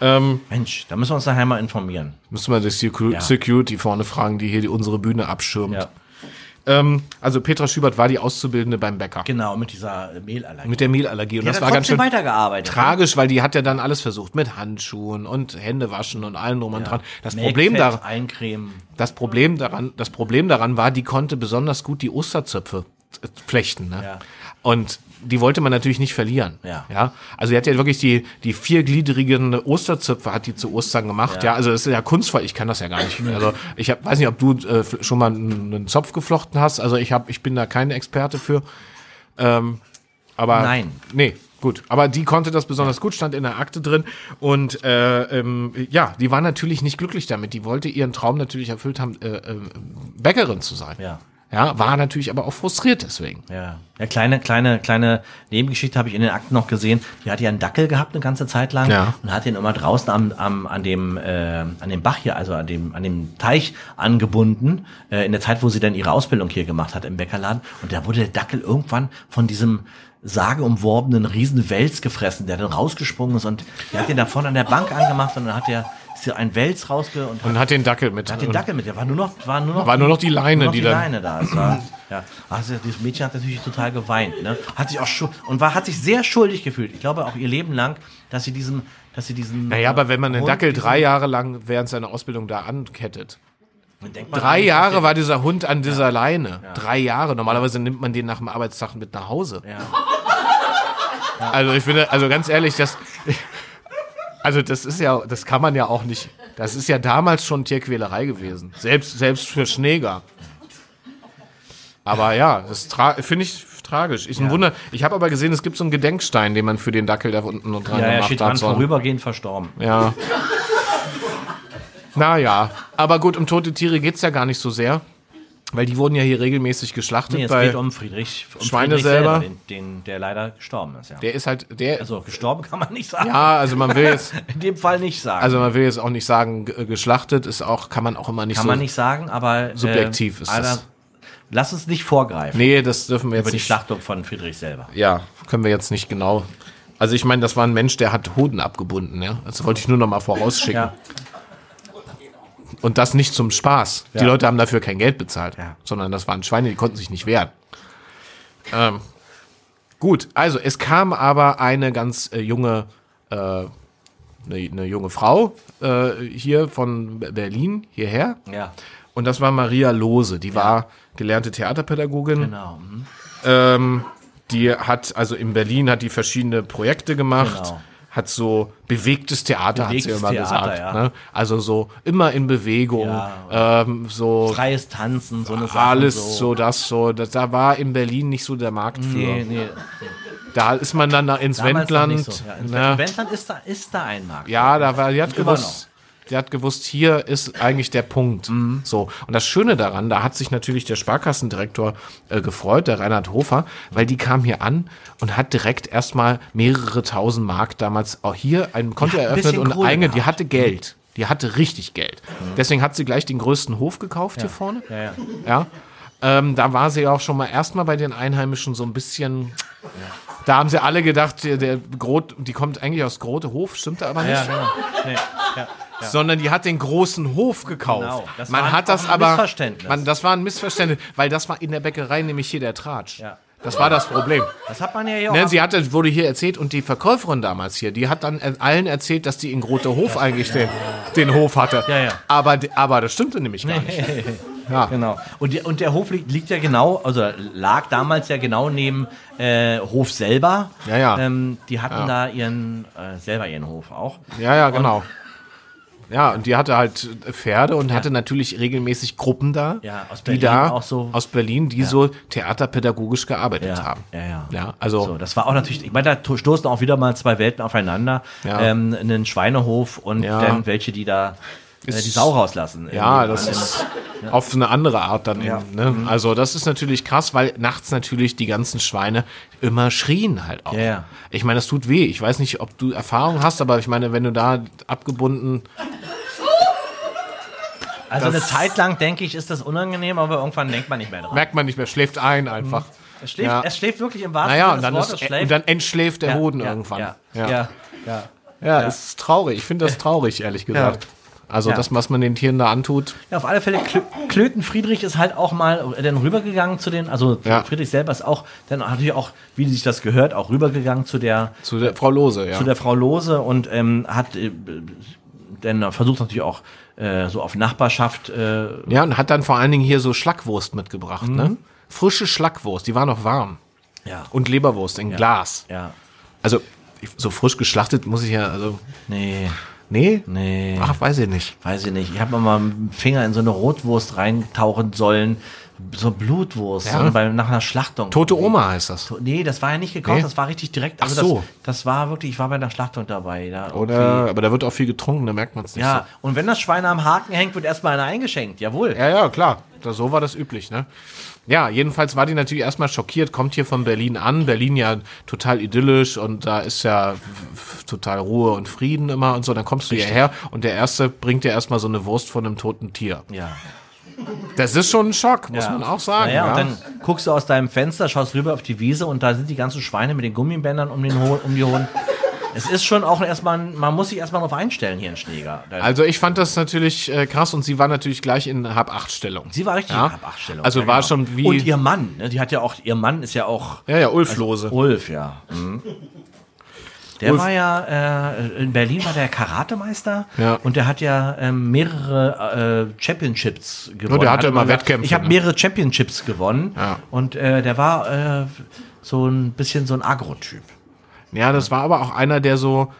ja. Ähm, Mensch, da müssen wir uns nachher mal informieren. müssen wir die Secu Ja. Security vorne fragen, die hier die, unsere Bühne abschirmt. Ja. Ähm, also Petra Schübert war die Auszubildende beim Bäcker. Genau, mit dieser äh, Mehlallergie. Mit der Mehlallergie. Und Die das war ganz schön weitergearbeitet. tragisch, weil die hat ja dann alles versucht. Mit Handschuhen und Hände waschen und allem drum und dran. Das Make Problem, Fett, da, Eincremen. das, Problem daran, das Problem daran war, die konnte besonders gut die Osterzöpfe flechten. Ne? Ja. Und die wollte man natürlich nicht verlieren. Ja. ja. Also die hat ja wirklich die, die viergliedrigen Osterzöpfe hat die zu Ostern gemacht. Ja. Ja. also das ist ja kunstvoll. Ich kann das ja gar nicht. Also ich hab, weiß nicht, ob du äh, schon mal einen, Zopf geflochten hast. Also ich hab, ich bin da kein Experte für. Ähm, aber Nein. Nee, gut. Aber die konnte das besonders gut, stand in der Akte drin. Und äh, ähm, ja, die war natürlich nicht glücklich damit. Die wollte ihren Traum natürlich erfüllt haben, äh, äh, Bäckerin zu sein. Ja. Ja, war natürlich aber auch frustriert deswegen. Ja. Ja, kleine, kleine, kleine Nebengeschichte habe ich in den Akten noch gesehen. Die hat ja einen Dackel gehabt eine ganze Zeit lang Ja. und hat den immer draußen am, am, an dem, äh, an dem Bach hier, also an dem, an dem Teich angebunden, äh, in der Zeit, wo sie dann ihre Ausbildung hier gemacht hat im Bäckerladen. Und da wurde der Dackel irgendwann von diesem sageumworbenen Riesenwels gefressen, der dann rausgesprungen ist und der hat den da vorne an der Bank angemacht und dann hat der ist hier ein Wels rausge und Und hat den Dackel mit. hat den Dackel mit, der war nur noch, war nur noch, War nur noch die Leine, noch die die Leine da. Es war, ja, also dieses Mädchen hat natürlich total geweint, ne? Hat sich auch und war, hat sich sehr schuldig gefühlt. Ich glaube auch ihr Leben lang, dass sie diesem, dass sie diesen. Naja, aber wenn man Hund, Dackel diesen- drei Jahre lang während seiner Ausbildung da ankettet, Drei Jahre war dieser Hund an dieser Leine. Drei Jahre. Normalerweise nimmt man den nach dem Arbeitstag mit nach Hause. Ja. Also ich finde, also ganz ehrlich, das, also das ist ja, das kann man ja auch nicht. Das ist ja damals schon Tierquälerei gewesen. Selbst, selbst für Schneeger. Aber ja, das finde ich tragisch. Ich ein Wunder. Ich habe aber gesehen, es gibt so einen Gedenkstein, den man für den Dackel da unten noch dran Ja, ja, gemacht steht hat. dran, So ein- vorübergehend verstorben. Ja. Naja, aber gut, um tote Tiere geht's ja gar nicht so sehr. Weil die wurden ja hier regelmäßig geschlachtet. Nee, es bei, geht um Friedrich, um Schweine Friedrich selber. den, den, der leider gestorben ist. Ja. der ist halt, der, also gestorben kann man nicht sagen. ja, also man will jetzt, In dem Fall nicht sagen. also man will jetzt auch nicht sagen, g- geschlachtet ist auch, kann man auch immer nicht kann so. man nicht sagen, aber subjektiv ist Alter, das. Lass uns nicht vorgreifen Nee, das dürfen wir jetzt über die nicht. Schlachtung von Friedrich selber. Ja, können wir jetzt nicht genau. Also ich meine, das war ein Mensch, der hat Hoden abgebunden, ja. Das wollte ich nur noch mal vorausschicken. Ja. Und das nicht zum Spaß. Die Ja. Leute haben dafür kein Geld bezahlt, Ja. sondern das waren Schweine, die konnten sich nicht wehren. Ähm, gut, also es kam aber eine ganz äh, junge, äh, eine, eine junge Frau äh, hier von Berlin hierher. Ja, Und das war Maria Lose. Die war gelernte Theaterpädagogin. genau. mhm. Ähm, die hat, also in Berlin hat die verschiedene Projekte gemacht. Genau. Hat so bewegtes Theater, hat sie Bewegtes immer Theater, gesagt. ja. Ne? Also so immer in Bewegung. Ja. Ähm, so Freies Tanzen, so eine Sache. alles so. das so. Das, da war in Berlin nicht so der Markt für. Nee, nee. Da ist man dann nach- ins Damals Wendland. so. Ja, ins ne? Wendland ist da, ist da ein Markt. Ja, da war, die hat Immer gewusst, die hat gewusst, hier ist eigentlich der Punkt. Mhm. So. Und das Schöne daran, da hat sich natürlich der Sparkassendirektor äh, gefreut, der Reinhard Hofer, weil die kam hier an und hat direkt erstmal mehrere tausend Mark damals auch hier ein Konto ein eröffnet bisschen und Kohle eine, die hatte Geld. Die hatte richtig Geld. Deswegen hat sie gleich den größten Hof gekauft hier vorne. Ja, ja. Ja. Ähm, da war sie auch schon mal erstmal bei den Einheimischen so ein bisschen. Da haben sie alle gedacht, der, der die kommt eigentlich aus Grote Hof, stimmt aber nicht Ja, genau. Nee, ja. Sondern die hat den großen Hof gekauft. Genau, das man war hat das ein aber, Missverständnis. Man, das war ein Missverständnis, weil das war in der Bäckerei nämlich hier der Tratsch. Ja. Das war das Problem. Das hat man ja hier auch. Ne, sie hatte, wurde hier erzählt und die Verkäuferin damals hier, die hat dann allen erzählt, dass die in Grote Hof eigentlich den, den Hof hatte. Ja, ja. Aber, aber das stimmte nämlich gar nicht. Ja. Genau. Und, und der Hof liegt, liegt ja genau, also lag damals ja genau neben äh, Hof selber. Ja, ja. Ähm, die hatten Ja. da ihren, äh, selber ihren Hof auch. Ja, ja, genau. Ja, und die hatte halt Pferde und hatte natürlich regelmäßig Gruppen da, Ja, aus die Berlin da auch so. aus Berlin, die so theaterpädagogisch gearbeitet haben. ja, ja. Ja, also So, das war auch natürlich, ich meine, da to- stoßen auch wieder mal zwei Welten aufeinander. Ja. Ähm, einen Schweinehof und Ja. dann welche, die da Ist- die Sau rauslassen. Ja, das ist auf eine andere Art dann. Ja. Eben, ne? Also das ist natürlich krass, weil nachts natürlich die ganzen Schweine immer schrien halt auch. Ja, ja. Ich meine, das tut weh. Ich weiß nicht, ob du Erfahrung hast, aber ich meine, wenn du da abgebunden, Also eine Zeit lang, denke ich, ist das unangenehm, aber irgendwann denkt man nicht mehr dran. merkt man nicht mehr, schläft ein einfach. Es schläft, Ja. es schläft wirklich im wahrsten Naja, Sinne und des dann, Wortes. schläft. und dann entschläft der Ja, Hoden ja, irgendwann. Ja, ja. ja, ja. Ja, es ist traurig. Ich finde das traurig, ehrlich gesagt. Also Ja. das, was man den Tieren da antut. Ja, auf alle Fälle, Klö Klöten Friedrich ist halt auch mal dann rübergegangen zu den, also Ja. Friedrich selber ist auch, dann natürlich auch, wie sich das gehört, auch rübergegangen zu der, Zu der Frau Lose, ja. zu der Frau Lose und ähm, hat äh, dann versucht natürlich auch äh, so auf Nachbarschaft, äh, ja, und hat dann vor allen Dingen hier so Schlackwurst mitgebracht, Mhm. ne? Frische Schlackwurst, die war noch warm. ja, Und Leberwurst in Glas. ja, Also so frisch geschlachtet muss ich ja, also nee, nee, nee, ach weiß ich nicht. weiß ich nicht. Ich habe mal dem Finger in so eine Rotwurst reintauchen sollen, so Blutwurst, Ja. so bei, nach einer Schlachtung. Tote Oma heißt das. Nee, das war ja nicht gekocht, Nee? das war richtig direkt. Ach Also so. das, das war wirklich, ich war bei einer Schlachtung dabei. Da Oder, aber da wird auch viel getrunken, da merkt man es nicht Ja, und wenn das Schwein am Haken hängt, wird erstmal einer eingeschenkt. Jawohl. so. Ja, ja, klar. Da, so war das üblich, ne? Ja, jedenfalls war die natürlich erstmal schockiert, kommt hier von Berlin an. Berlin ja total idyllisch und da ist ja total Ruhe und Frieden immer und so. Dann kommst du hierher und der Erste bringt dir erstmal so eine Wurst von einem toten Tier. Ja. Das ist schon ein Schock, muss ja. man auch sagen. Naja, ja. und dann guckst du aus deinem Fenster, schaust rüber auf die Wiese und da sind die ganzen Schweine mit den Gummibändern um, den Ho um die Hohen. Es ist schon auch erstmal, man muss sich erstmal darauf einstellen hier in Schneeger. Also ich fand das natürlich äh, krass und sie war natürlich gleich in Hab-Acht-Stellung. Sie war richtig Ja. in Hab-Acht-Stellung. Also war schon wie- Und ihr Mann, ne, die hat ja auch, ihr Mann ist ja auch Ja, ja, Ulf Lose. Ulf, ja. Der Ulf- war ja, äh, in Berlin war der Karatemeister Ja. und der hat ja ähm, mehrere äh, Championships gewonnen. der hatte Hat immer Wettkämpfe, Ich habe ne? mehrere Championships gewonnen Ja. und äh, der war äh, so ein bisschen so ein Agro-Typ. Ja, das war aber auch einer, der so,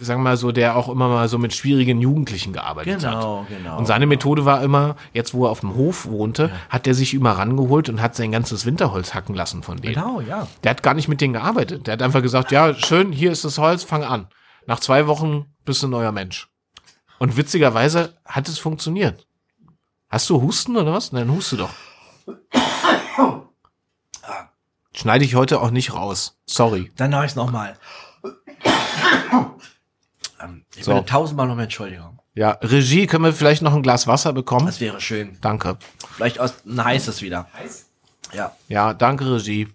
sagen wir mal so, der auch immer mal so mit schwierigen Jugendlichen gearbeitet hat. Genau, genau. Und seine Methode war immer, jetzt wo er auf dem Hof wohnte, hat er sich immer rangeholt und hat sein ganzes Winterholz hacken lassen von denen. Genau, ja. Der hat gar nicht mit denen gearbeitet. Der hat einfach gesagt, ja, schön, hier ist das Holz, fang an. Nach zwei Wochen bist du ein neuer Mensch. Und witzigerweise hat es funktioniert. Hast du Husten oder was? Nein, huste doch. Schneide ich heute auch nicht raus. Sorry. Dann mache ich es nochmal. Ähm, ich So. bitte tausendmal um Entschuldigung. Ja, Regie, können wir vielleicht noch ein Glas Wasser bekommen? Das wäre schön. Danke. Vielleicht aus ein heißes wieder. Ja. Ja, danke, Regie.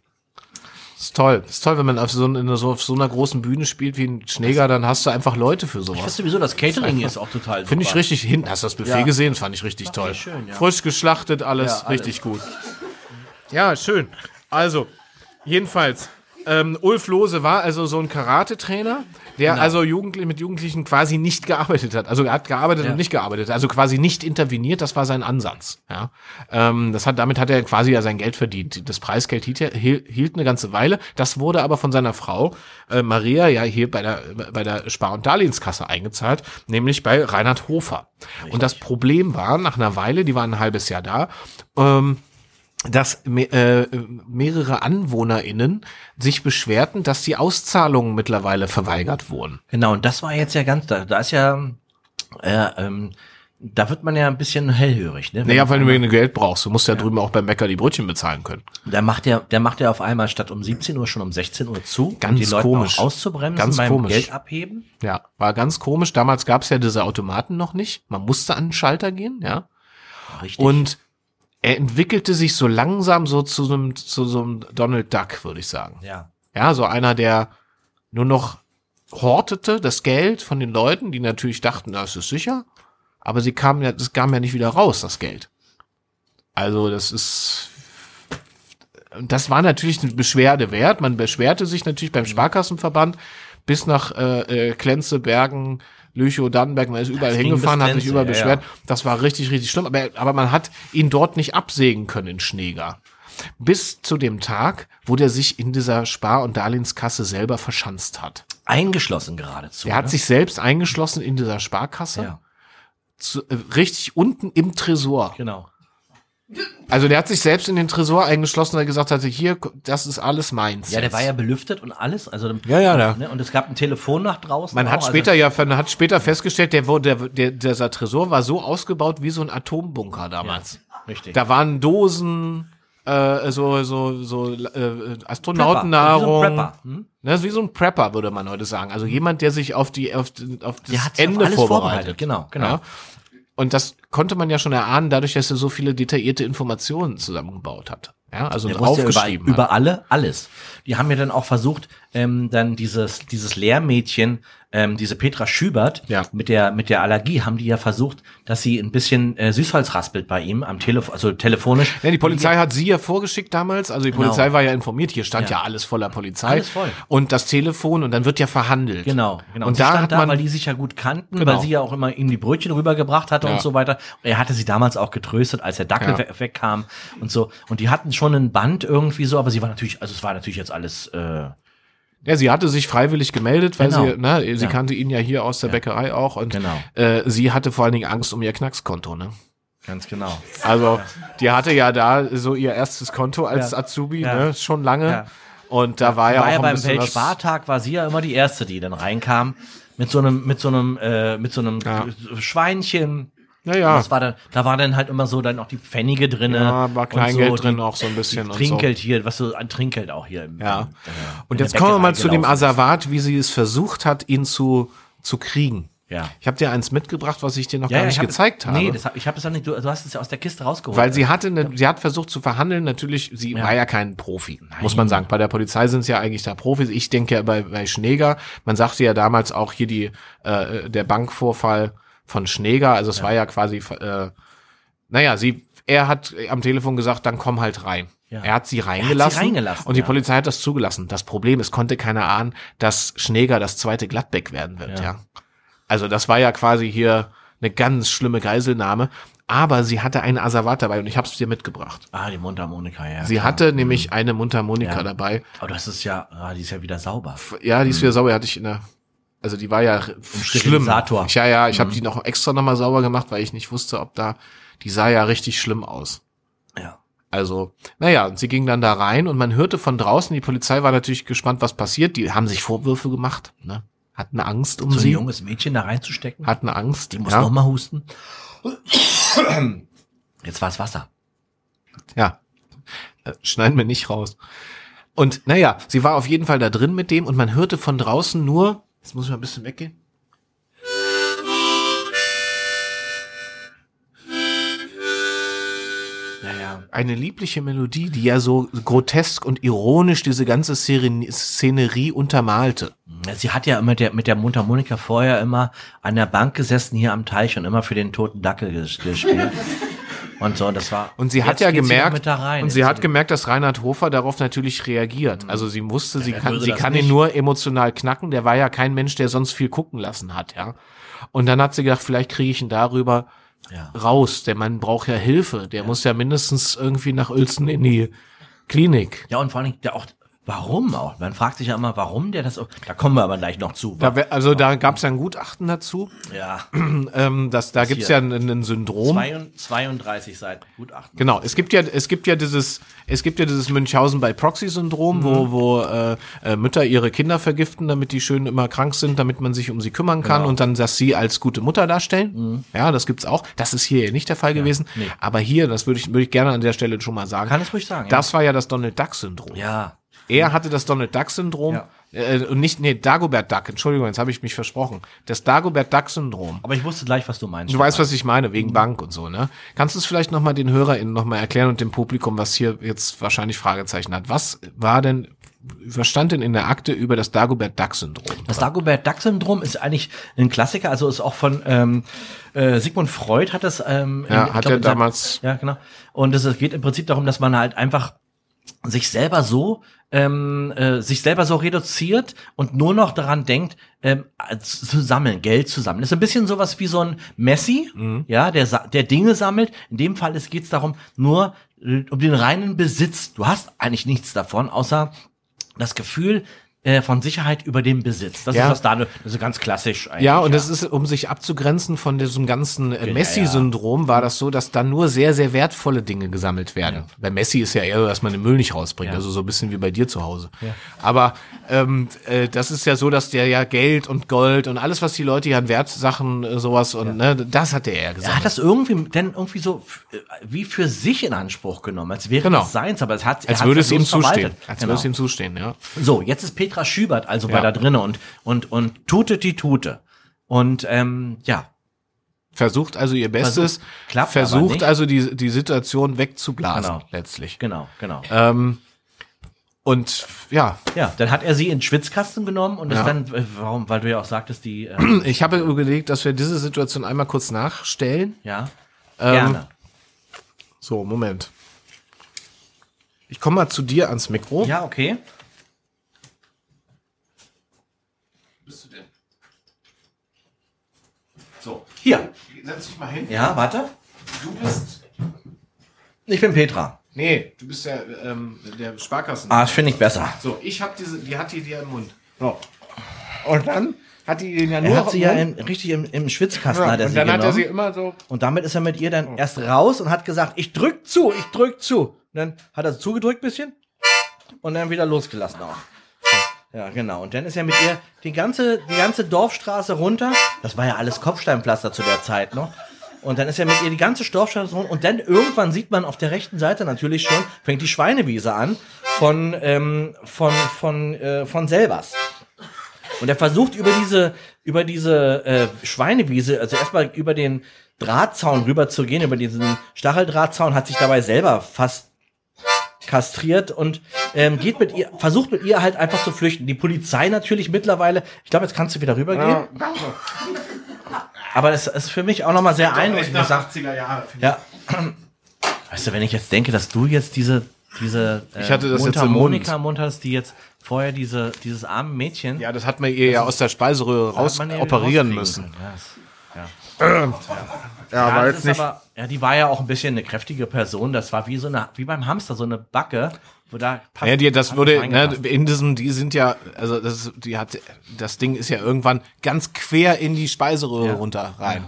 Ist toll. Ist toll, wenn man auf so, in so, auf so einer großen Bühne spielt wie ein Schneeger, dann hast du einfach Leute für Ich weiß sowas. sowieso, das Catering ist auch total Finde ich richtig hinten. Hast du das Buffet Ja. gesehen? Das fand ich richtig toll. schön, ja. Frisch geschlachtet, alles, Ja, alles. richtig gut. Ja, schön. Also, jedenfalls, ähm, Ulf Lose war also so ein Karate-Trainer, der Genau. also Jugendli mit Jugendlichen quasi nicht gearbeitet hat. Also er hat gearbeitet Ja. und nicht gearbeitet. Also quasi nicht interveniert, das war sein Ansatz. Ja, ähm, das hat, damit hat er quasi ja sein Geld verdient. Das Preisgeld hielt, hielt, hielt eine ganze Weile. Das wurde aber von seiner Frau äh, Maria ja hier bei der, bei der Spar- und Darlehenskasse eingezahlt, nämlich bei Reinhard Hofer. Und das Problem war, nach einer Weile, die waren ein halbes Jahr da, ähm, dass äh, mehrere AnwohnerInnen sich beschwerten, dass die Auszahlungen mittlerweile verweigert wurden. Genau, und das war jetzt ja ganz, da, da ist ja, äh, ähm, da wird man ja ein bisschen hellhörig, ne? Wenn Naja, weil du einmal- Geld brauchst. Du musst ja, drüben auch beim Bäcker die Brötchen bezahlen können. Der macht ja, der macht ja auf einmal statt um 17 Uhr schon um 16 Uhr zu, Ganz um die Leute komisch. auch auszubremsen Ganz beim komisch. Geld abheben. Ja, war ganz komisch. Damals gab es ja diese Automaten noch nicht. Man musste an den Schalter gehen, ja. Richtig. Und er entwickelte sich so langsam so zu so einem, zu so einem Donald Duck, würde ich sagen. ja. Ja, so einer, der nur noch hortete das Geld von den Leuten, die natürlich dachten, das ist sicher, aber sie kamen ja, das kam ja nicht wieder raus, das Geld. Also das ist, das war natürlich eine Beschwerde wert. Man beschwerte sich natürlich beim Sparkassenverband bis nach äh, äh, Klenze, Bergen, Lüchow, Dannenberg, man ist überall Das hingefahren, hat sich überall ja, beschwert. ja. Das war richtig, richtig schlimm, aber, aber man hat ihn dort nicht absägen können in Schneegar. Bis zu dem Tag, wo der sich in dieser Spar- und Darlehenskasse selber verschanzt hat. Eingeschlossen geradezu. Er hat ne? sich selbst eingeschlossen in dieser Sparkasse, ja, zu, äh, richtig unten im Tresor. genau. Also der hat sich selbst in den Tresor eingeschlossen und hat gesagt, hatte, hier, das ist alles meins. Ja, der jetzt. war ja belüftet und alles. Also, Ja, ja, ja. Ne? Und es gab ein Telefon nach draußen. Man hat auch, später also, ja, man hat später festgestellt, der wurde, der, der, dieser Tresor war so ausgebaut wie so ein Atombunker damals. Richtig. Da waren Dosen, äh, so, so, so, äh, Prepper. Astronautennahrung. Wie so ein Prepper, hm? Ne, ist wie so ein Prepper, würde man heute sagen. Also jemand, der sich auf die, auf, auf das Der hat sich auf Ende alles vorbereitet. vorbereitet. Genau, genau. Ja. Und das konnte man ja schon erahnen, dadurch, dass er so viele detaillierte Informationen zusammengebaut hat. Ja, also wusste ja aufgeschrieben über, über alle alles. Die haben ja dann auch versucht, ähm, dann dieses dieses Lehrmädchen, ähm, diese Petra Schübert Ja. mit der mit der Allergie, haben die ja versucht, dass sie ein bisschen äh, Süßholz raspelt bei ihm am Telefon, also telefonisch. Ja, die Polizei hat sie ja vorgeschickt damals. Also die Genau. Polizei war ja informiert. Hier stand ja, Ja. alles voller Polizei. Alles voll. Und das Telefon und dann wird ja verhandelt. Genau, genau. Und sie da stand hat da, man, weil die sich ja gut kannten, Genau. weil sie ja auch immer ihm die Brötchen rübergebracht hatte Ja. und so weiter. Und er hatte sie damals auch getröstet, als der Dackel Ja. we wegkam und so. Und die hatten schon ein Band irgendwie so, aber sie war natürlich, also es war natürlich jetzt alles. Äh, ja, sie hatte sich freiwillig gemeldet, weil Genau. sie, ne, sie Ja. kannte ihn ja hier aus der Bäckerei auch und Genau. äh, sie hatte vor allen Dingen Angst um ihr Knackskonto, ne? ganz genau. Also, die hatte ja da so ihr erstes Konto als Ja. Azubi, Ja. ne, schon lange. Ja. Und da war ja war auch ja ein beim Weltspartag war sie ja immer die erste, die dann reinkam mit so einem mit so einem äh, mit so einem Ja. Schweinchen. Ja, ja. Das war dann, da war dann halt immer so dann auch die Pfennige drinne. Ja, war Kleingeld so, drin die, auch so ein bisschen und Trinkgeld hier, was so an Trinkgeld auch hier. Im, Ja. äh, Und jetzt kommen wir mal zu dem. Asservat, wie sie es versucht hat, ihn zu, zu kriegen. Ja. Ich habe dir eins mitgebracht, was ich dir noch Ja, gar nicht ich hab- gezeigt habe. Nee, das hab, ich habe es ja nicht, du, du hast es ja aus der Kiste rausgeholt. weil sie hatte, eine, sie hat versucht zu verhandeln. Natürlich, sie Ja. war ja kein Profi, muss man sagen. Bei der Polizei sind sie ja eigentlich da Profis. Ich denke ja bei, bei Schneeger, man sagte ja damals auch hier die äh, der Bankvorfall von Schneeger. Also es war ja quasi, äh, naja, sie er hat am Telefon gesagt, dann komm halt rein. Ja. Er hat sie reingelassen, reingelassen, und die ja. Polizei hat das zugelassen. Das Problem ist, konnte keiner ahnen, dass Schneeger das zweite Gladbeck werden wird, ja. Ja. Also das war ja quasi hier eine ganz schlimme Geiselnahme, aber sie hatte eine Asservat dabei und ich habe es dir mitgebracht. Ah, die Mundharmonika, ja. Sie klar. hatte nämlich eine Mundharmonika Ja. dabei. Aber das ist ja, ah, die ist ja wieder sauber. Ja, die ist wieder sauber, hatte ich in der also die war ja schlimm. Ich, ja, ja, ich habe die noch extra nochmal sauber gemacht, weil ich nicht wusste, ob da die sah ja richtig schlimm aus. Ja. Also, naja, und sie ging dann da rein und man hörte von draußen, die Polizei war natürlich gespannt, was passiert. Die haben sich Vorwürfe gemacht, ne? Hatten Angst um So ein sie. junges Mädchen da reinzustecken. Hatten Angst. Die muss ja. noch mal husten. Jetzt war's Wasser. Ja. Äh, Schneiden wir nicht raus. Und naja, sie war auf jeden Fall da drin mit dem und man hörte von draußen nur, jetzt muss ich mal ein bisschen weggehen. Ja, ja. Eine liebliche Melodie, die ja so grotesk und ironisch diese ganze Szene- Szenerie untermalte. Sie hat ja mit der, mit der Mundharmonika vorher immer an der Bank gesessen hier am Teich und immer für den toten Dackel ges gespielt. Und so, das war. Und sie hat ja sie gemerkt, rein. und sie hat gemerkt, dass Reinhard Hofer darauf natürlich reagiert. Also sie wusste, sie wer kann, sie kann ihn nicht? nur emotional knacken. Der war ja kein Mensch, der sonst viel gucken lassen hat, ja. Und dann hat sie gedacht, vielleicht kriege ich ihn darüber Ja. raus. Der Mann braucht ja Hilfe. Der muss ja mindestens irgendwie nach Uelzen in die Klinik. Ja, und vor allem, der auch, warum auch? Man fragt sich ja immer, warum der das, auch- da kommen wir aber gleich noch zu. Da, wär- also da gab es ja ein Gutachten dazu. ja, Ähm, das, da gibt es ja ein, ein Syndrom. 32 Seiten Gutachten. Genau, es gibt ja, es gibt ja dieses, es gibt ja dieses Münchhausen bei Proxy-Syndrom, wo, wo äh, äh, Mütter ihre Kinder vergiften, damit die schön immer krank sind, damit man sich um sie kümmern kann Genau. und dann das sie als gute Mutter darstellen. Ja, das gibt's auch. Das ist hier nicht der Fall gewesen. nee. Aber hier, das würde ich, würde ich gerne an der Stelle schon mal sagen. Kann es ruhig sagen, ja. Das war ja das Donald Duck-Syndrom. Ja. Er hatte das Donald Duck-Syndrom. Ja. Äh, und nicht, nee, Dagobert Duck, Entschuldigung, jetzt habe ich mich versprochen. Das Dagobert Duck-Syndrom. Aber ich wusste gleich, was du meinst. Du weißt, was ich meine, Mhm. wegen Bank und so, ne? Kannst du es vielleicht nochmal den HörerInnen nochmal erklären und dem Publikum, was hier jetzt wahrscheinlich Fragezeichen hat? Was war denn, was stand denn in der Akte über das Dagobert-Duck-Syndrom? Das Dagobert-Duck-Syndrom ist eigentlich ein Klassiker, also ist auch von ähm, äh, Sigmund Freud hat das. Ähm, Ja, in- hat glaub, er in seinem- damals- Ja, genau. Und es geht im Prinzip darum, dass man halt einfach sich selber so ähm, äh, sich selber so reduziert und nur noch daran denkt, ähm, zu sammeln, Geld zu sammeln. Das ist ein bisschen sowas wie so ein Messi, Mhm. ja, der, der Dinge sammelt. In dem Fall geht es darum, nur äh, um den reinen Besitz. Du hast eigentlich nichts davon, außer das Gefühl äh, von Sicherheit über den Besitz. Das Ja. ist was da, das ist ganz klassisch eigentlich. Ja, und das ist, um sich abzugrenzen von diesem ganzen äh, Ja, Messi-Syndrom, war das so, dass dann nur sehr, sehr wertvolle Dinge gesammelt werden. Bei Messi ist ja eher so, dass man den Müll nicht rausbringt, Ja. also so ein bisschen wie bei dir zu Hause. Aber ähm, äh, das ist ja so, dass der ja Geld und Gold und alles, was die Leute hier an Wertsachen, äh, sowas und ne, das hat der eher Er gesammelt. hat das irgendwie denn irgendwie so äh, wie für sich in Anspruch genommen, als wäre Genau. es seins, aber es hat er Als würde ja es ihm zustehen. Als Genau. würde es ihm zustehen, ja. So, jetzt ist Petra Schübert also Ja. bei da drinnen und und und tutet die Tute. Und ähm, ja, Versucht also ihr Bestes, Versucht, klappt aber versucht nicht. also die, die Situation wegzublasen, Genau. letztlich. genau, genau. Ähm, und ja, Ja, dann hat er sie in den Schwitzkasten genommen und ist Ja. dann, äh, warum, weil du ja auch sagtest, die, äh, ich habe überlegt, dass wir diese Situation einmal kurz nachstellen. ja, Ähm, gerne. So, Moment. Ich komme mal zu dir ans Mikro. Ja, okay. Bist du denn? So, hier. Setz dich mal hin. Ja, warte. Du bist. Ich bin Petra. Nee, du bist der, ähm, der Sparkassen. Ah, das finde ich besser. So, ich habe diese, die hat die dir im Mund. So. Und dann hat die den ja nur Er hat sie ja im richtig im, im Schwitzkasten ja, hat er und sie dann genommen. hat er sie immer so. Und damit ist er mit ihr dann erst raus und hat gesagt, ich drück zu, ich drück zu. Und dann hat er zugedrückt bisschen und dann wieder losgelassen auch. Ja, genau. Und dann ist er mit ihr die ganze, die ganze Dorfstraße runter. Das war ja alles Kopfsteinpflaster zu der Zeit noch. Und dann ist er mit ihr die ganze Dorfstraße runter. Und dann irgendwann sieht man auf der rechten Seite natürlich schon, fängt die Schweinewiese an von, ähm, von, von, äh, von Selbers. Und er versucht über diese, über diese äh, Schweinewiese, also erstmal über den Drahtzaun rüber zu gehen, über diesen Stacheldrahtzaun, hat sich dabei selber fast kastriert und ähm, geht mit ihr, versucht mit ihr halt einfach zu flüchten. Die Polizei natürlich mittlerweile, ich glaube, jetzt kannst du wieder rübergehen. danke. Aber es ist für mich auch nochmal sehr sag, 80er Jahre. ja. Weißt du, wenn ich jetzt denke, dass du jetzt diese, diese äh, Ich hatte das jetzt im Mundharmonika im Mund hast, die jetzt vorher diese, dieses arme Mädchen Ja, das hat man ihr ja aus der Speiseröhre raus ja operieren müssen. Ja, das- Ja, Ja, aber das jetzt nicht. aber, ja, die war ja auch ein bisschen eine kräftige Person. Das war wie so eine, wie beim Hamster, so eine Backe, wo da passt- Ja, die, das wurde, ne, reingepasst. in diesem, die sind ja, also das, die hat, das Ding ist ja irgendwann ganz quer in die Speiseröhre Ja. runter rein.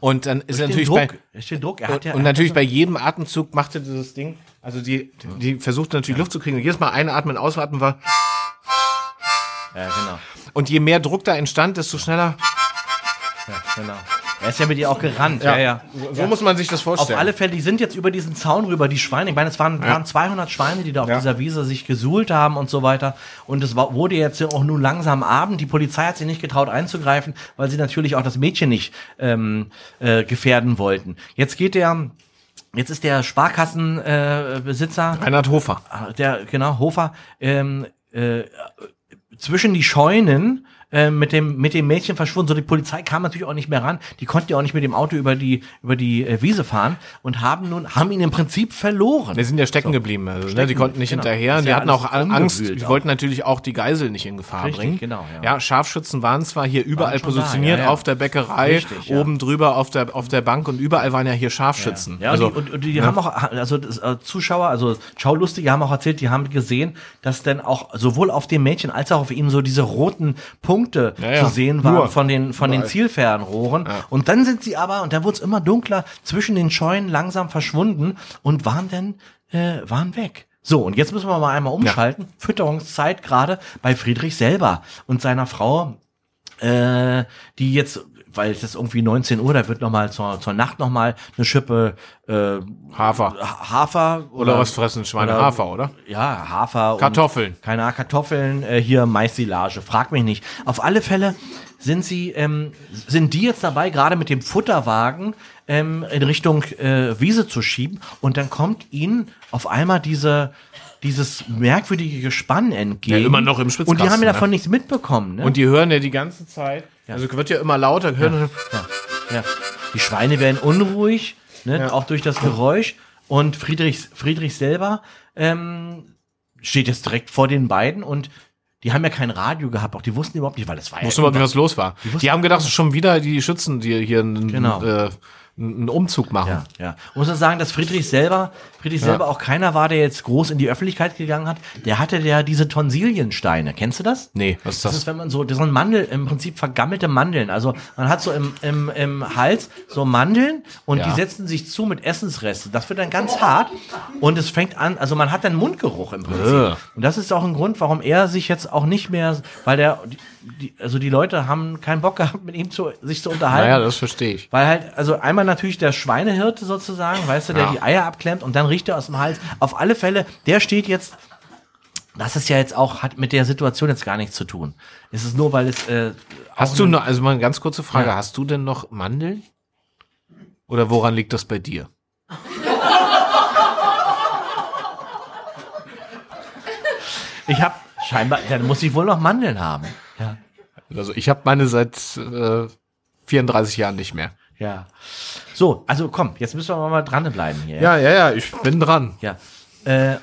Und dann ist Durch natürlich Druck, bei, durch Druck, ja, und natürlich bei jedem Atemzug machte dieses Ding, also die, die versucht natürlich Luft zu kriegen. Und jedes Mal einatmen, ausatmen war, ja, ja, genau, und je mehr Druck da entstand, desto schneller. ja, genau. Er ist ja mit ihr auch gerannt, ja, ja. So muss man sich das Auf vorstellen. alle Fälle, die sind jetzt über diesen Zaun rüber, die Schweine. Ich meine, es waren, waren 200 Schweine, die da auf dieser Wiese sich gesuhlt haben und so weiter. Und es war, wurde jetzt auch nun langsam Abend. Die Polizei hat sich nicht getraut einzugreifen, weil sie natürlich auch das Mädchen nicht ähm, äh, gefährden wollten. Jetzt geht der, jetzt ist der Sparkassenbesitzer, äh, Reinhard Hofer. Ah, der genau Hofer ähm, äh, zwischen die Scheunen äh, mit dem mit dem Mädchen verschwunden. So die Polizei kam natürlich auch nicht mehr ran. Die konnten ja auch nicht mit dem Auto über die über die äh, Wiese fahren und haben nun haben ihn im Prinzip verloren. Die sind ja stecken geblieben. Also, ne? Die Stecken, konnten nicht genau. hinterher. Die ja hatten auch Angst. Die auch. wollten natürlich auch die Geisel nicht in Gefahr Richtig, bringen. genau, ja. ja, Scharfschützen waren zwar hier überall schon da, positioniert, ja, auf der Bäckerei, Richtig, oben drüber auf der, auf der Bank und überall waren ja hier Scharfschützen. Ja, also, und die, und, und die haben auch, also das, äh, Zuschauer, also Schaulustige haben auch erzählt, die haben gesehen, dass dann auch sowohl auf dem Mädchen als auch auf ihm so diese roten Punkte Ja, ja. zu sehen waren Nur. von den von den. Zielfernrohren. Und dann sind sie aber, und dann wurde es immer dunkler, zwischen den Scheunen langsam verschwunden und waren dann, äh, waren weg. So, und jetzt müssen wir mal einmal umschalten. Fütterungszeit gerade bei Friedrich selber und seiner Frau äh, die jetzt, weil es ist irgendwie 19 Uhr, da wird noch mal zur, zur Nacht noch mal eine Schippe äh, Hafer. Hafer Oder was fressen Schweine? oder- Hafer, oder? Ja, Hafer. und- Kartoffeln. Keine Ahnung, Kartoffeln, äh, hier Maissilage, frag mich nicht. Auf alle Fälle sind sie, ähm, sind die jetzt dabei, gerade mit dem Futterwagen ähm, in Richtung äh, Wiese zu schieben und dann kommt ihnen auf einmal diese dieses merkwürdige Gespann entgegen. Ja, immer noch im Und Schwitzkasten, die haben ja ne? davon nichts mitbekommen. Ne? Und die hören ja die ganze Zeit. Also wird ja immer lauter. Hören, Ja, ja. Die Schweine werden unruhig, ne, Ja. auch durch das Geräusch. Und Friedrich, Friedrich selber ähm, steht jetzt direkt vor den beiden und die haben ja kein Radio gehabt, auch die wussten überhaupt nicht, weil das war Wusste ja überhaupt nicht, was los war. Die, wussten- haben gedacht, es ist schon wieder die Schützen, die hier einen, Genau. äh, einen Umzug machen. Ja, ja. Muss man sagen, dass Friedrich selber, Friedrich selber auch keiner war, der jetzt groß in die Öffentlichkeit gegangen hat. Der hatte ja diese Tonsiliensteine. Kennst du das? Nee, was ist Das das? ist, wenn man so, das sind Mandel, im Prinzip vergammelte Mandeln. Also man hat so im, im, im Hals so Mandeln und Ja. die setzen sich zu mit Essensresten. Das wird dann ganz hart und es fängt an, also man hat dann Mundgeruch im Prinzip. Äh. Und das ist auch ein Grund, warum er sich jetzt auch nicht mehr, weil der, die, also die Leute haben keinen Bock gehabt, mit ihm zu, sich zu unterhalten. Naja, das verstehe ich. Weil halt, also einmal natürlich der Schweinehirte sozusagen, weißt du, der Ja. die Eier abklemmt und dann riecht er aus dem Hals. Auf alle Fälle, der steht jetzt, das ist ja jetzt auch, hat mit der Situation jetzt gar nichts zu tun. Es ist nur, weil es, äh, Hast du noch, also mal eine ganz kurze Frage, Ja. hast du denn noch Mandeln? Oder woran liegt das bei dir? ich habe scheinbar, dann muss ich wohl noch Mandeln haben. Also ich habe meine seit äh, 34 Jahren nicht mehr. Ja. So, also komm, jetzt müssen wir mal dranbleiben hier. Ja, ja, ja, ich bin dran. Ja. Äh,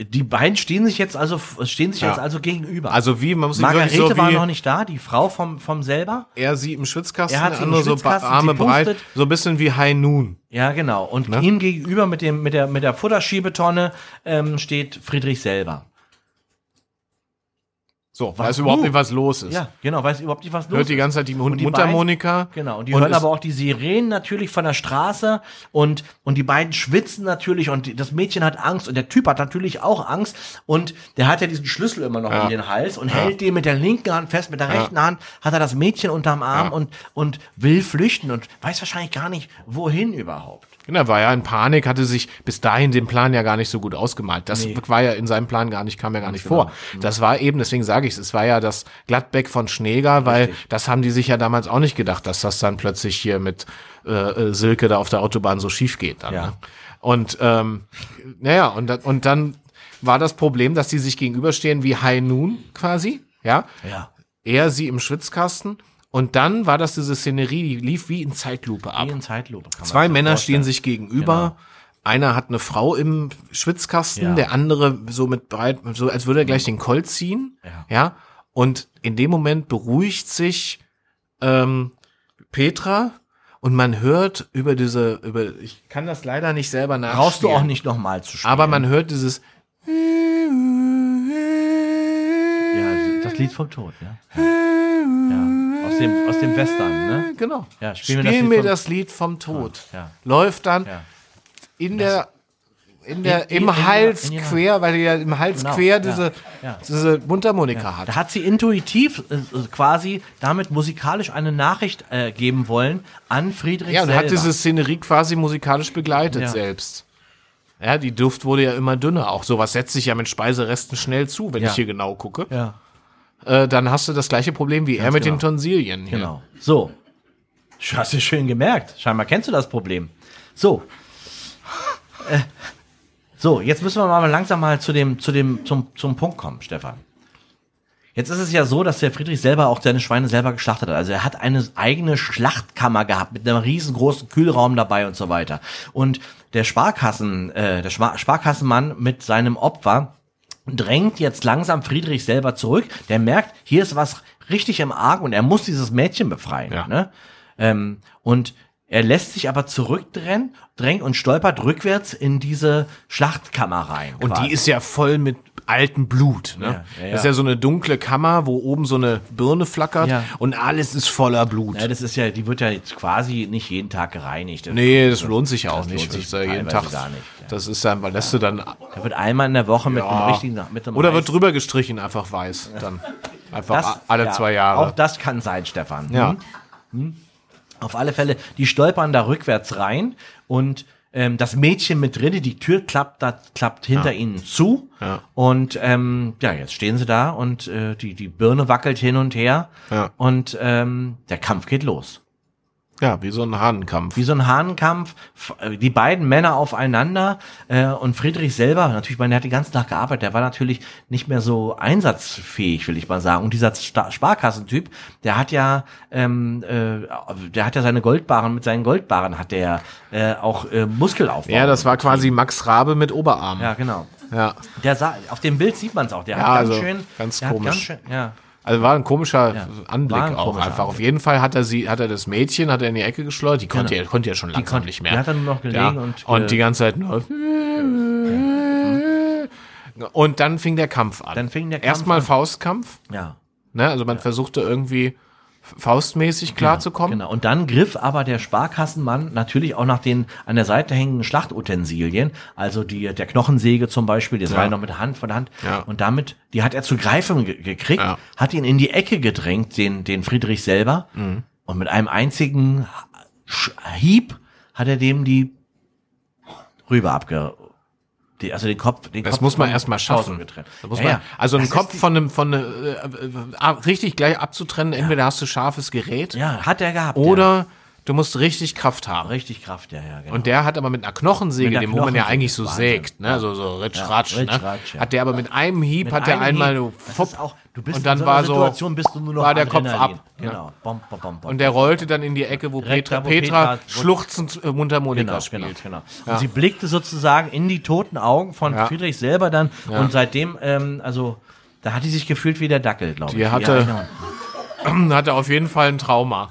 die beiden stehen sich jetzt also, stehen sich Ja. jetzt also gegenüber. Also wie, man muss Margarete so war noch nicht da, die Frau vom, vom selber. er sie im Schwitzkasten, Er hat sie andere so Arme breit, so ein bisschen wie High Noon. Ja, genau. Und Ne? ihm gegenüber mit dem mit der mit der Futterschiebetonne ähm, steht Friedrich selber. So, Was weiß überhaupt nicht, was los ist. Ja, genau. Weiß überhaupt nicht, was los Hört die ist. ganze Zeit die, Mund Und die Mundharmonika. Genau, und die Und hören ist- aber auch die Sirenen natürlich von der Straße und, und die beiden schwitzen natürlich und das Mädchen hat Angst und der Typ hat natürlich auch Angst und der hat ja diesen Schlüssel immer noch Ja. in den Hals und hält den mit der linken Hand fest, mit der rechten Hand hat er das Mädchen unterm Arm Ja. und, und will flüchten und weiß wahrscheinlich gar nicht, wohin überhaupt. Genau, war ja in Panik, hatte sich bis dahin den Plan ja gar nicht so gut ausgemalt. Das Nee. war ja in seinem Plan gar nicht, kam ja gar nicht vor. Das war eben, deswegen sage ich es, es war ja das Gladbeck von Schneeger, weil Richtig. das haben die sich ja damals auch nicht gedacht, dass das dann plötzlich hier mit äh, äh, Silke da auf der Autobahn so schief geht. Dann, Ja. ne? Und ähm, naja, und, dann- und dann war das Problem, dass die sich gegenüberstehen wie High Noon quasi, ja. Ja. Er sie im Schwitzkasten Und dann war das diese Szenerie, die lief wie in Zeitlupe ab. Wie in Zeitlupe. Zwei Männer vorstellen. stehen sich gegenüber. Genau. Einer hat eine Frau im Schwitzkasten, Ja. der andere so mit breit, so als würde er gleich den Colt ziehen. Ja. ja. Und in dem Moment beruhigt sich ähm, Petra und man hört über diese, über, ich kann das leider nicht selber nachspielen. Brauchst du auch nicht nochmal zu spielen. Aber man hört dieses Ja, das Lied vom Tod. Ja, ja. Aus, dem, aus dem Western, ne? Genau. Ja, Spiel, spiel mir, mir das, Lied vom- Tod. Ja. Läuft dann Ja. in der in der, In- im in- Hals in- quer, weil die ja im Hals Genau, quer ja, diese, ja. diese Mundharmonika hat. Da hat sie intuitiv äh, quasi damit musikalisch eine Nachricht äh, geben wollen an Friedrich Ja, und selber. hat diese Szenerie quasi musikalisch begleitet Ja. selbst. Ja, die Duft wurde ja immer dünner. Auch sowas setzt sich ja mit Speiseresten schnell zu, wenn Ja. ich hier genau gucke. ja, Äh, dann hast du das gleiche Problem wie er mit genau. den Tonsilien. Hier. genau. So. Hast du schön gemerkt. Scheinbar kennst du das Problem. So. Äh, so, jetzt müssen wir mal langsam mal zu dem, zu dem, zum, zum Punkt kommen, Stefan. Jetzt ist es ja so, dass der Friedrich selber auch seine Schweine selber geschlachtet hat. Also er hat eine eigene Schlachtkammer gehabt mit einem riesengroßen Kühlraum dabei und so weiter. Und der Sparkassen, äh, der Spar Sparkassenmann mit seinem Opfer drängt jetzt langsam Friedrich selber zurück. Der merkt, hier ist was richtig im Argen und er muss dieses Mädchen befreien. Ja. Ne? Ähm, und er lässt sich aber zurückdrängen drängt und stolpert rückwärts in diese Schlachtkammer rein. Und quasi. die ist ja voll mit altem Blut. Ne? Ja, ja, Das ist ja. ja so eine dunkle Kammer, wo oben so eine Birne flackert Ja. und alles ist voller Blut. Ja, das ist ja, die wird ja jetzt quasi nicht jeden Tag gereinigt. nee, das lohnt sich ja auch das nicht. lohnt sich das ist ja jeden Tag. gar nicht, ja. Das ist dann, weil lässt du dann Da wird einmal in der Woche mit Ja. einem richtigen, mit einem oder wird drüber gestrichen, einfach weiß. Dann einfach das, alle ja, zwei Jahre. Auch das kann sein, Stefan. ja. Auf alle Fälle, die stolpern da rückwärts rein und ähm, das Mädchen mit drin, die Tür klappt, da, klappt hinter ihnen zu. Ja. Und ähm, ja, jetzt stehen sie da und äh, die, die Birne wackelt hin und her. Ja. Und ähm, der Kampf geht los. Ja, wie so ein Hahnenkampf. Wie so ein Hahnenkampf, äh, die beiden Männer aufeinander äh, und Friedrich selber, natürlich, ich meine, der hat die ganze Nacht gearbeitet, der war natürlich nicht mehr so einsatzfähig, will ich mal sagen. Und dieser Sta Sparkassentyp, der hat ja, ähm, äh, der hat ja seine Goldbarren, mit seinen Goldbarren hat der äh, auch äh, Muskelaufbau. ja, das war quasi Max Rabe mit Oberarm. Ja, genau. ja. Der sah, auf dem Bild sieht man es auch, der Ja, hat ganz also schön, ganz komisch. ganz schön, ja. Also war ein komischer Ja, Anblick ein auch komischer einfach. Auf Anblick. jeden Fall hat er sie, hat er das Mädchen, hat er in die Ecke geschleudert. Die konnte, Genau. ja, konnte ja schon langsam konnte- nicht mehr. die hat dann nur noch gelegen ja. und, und äh, die ganze Zeit nur. Und dann fing der Kampf an. Dann fing der Kampf Erstmal an. Faustkampf. Ja. Ne? Also man versuchte irgendwie faustmäßig klarzukommen. Genau. Und dann griff aber der Sparkassenmann natürlich auch nach den an der Seite hängenden Schlachtutensilien, also die, der Knochensäge zum Beispiel, das war ja noch mit der Hand von der Hand. Ja. Und damit, die hat er zu greifen ge gekriegt, Ja. hat ihn in die Ecke gedrängt, den, den Friedrich selber. Mhm. Und mit einem einzigen Hieb hat er dem die rüber abge, die, also den Kopf, den Das Kopf muss man erstmal schaffen. Da muss Ja, man, ja. Also einen Das Kopf ist die- von einem, von eine, äh, äh, ab- richtig gleich abzutrennen, entweder hast du scharfes Gerät Ja, hat er gehabt. oder du musst richtig Kraft haben. richtig Kraft, ja, ja, genau. Und der hat aber mit einer Knochensäge, Mit einer dem wo man ja eigentlich so Wahnsinn. sägt, ne, so so ritsch Ja, ratsch, ritsch, ne? ratsch, ja. Hat der aber mit einem Hieb Mit hat der einmal Hieb. ist auch, du bist und dann in so war so Situation bist du nur noch war der Kopf ab, Genau. Bom, bom, bom, bom. und der rollte dann in die Ecke, wo Direkt Petra, Petra, Petra- schluchzend äh, Mundharmonika Genau, spielt. genau, genau. Und sie blickte sozusagen in die toten Augen von. Friedrich selber dann und seitdem, ähm, also da hat die sich gefühlt wie der Dackel, glaube ich. Die hatte- genau. Hatte auf jeden Fall ein Trauma.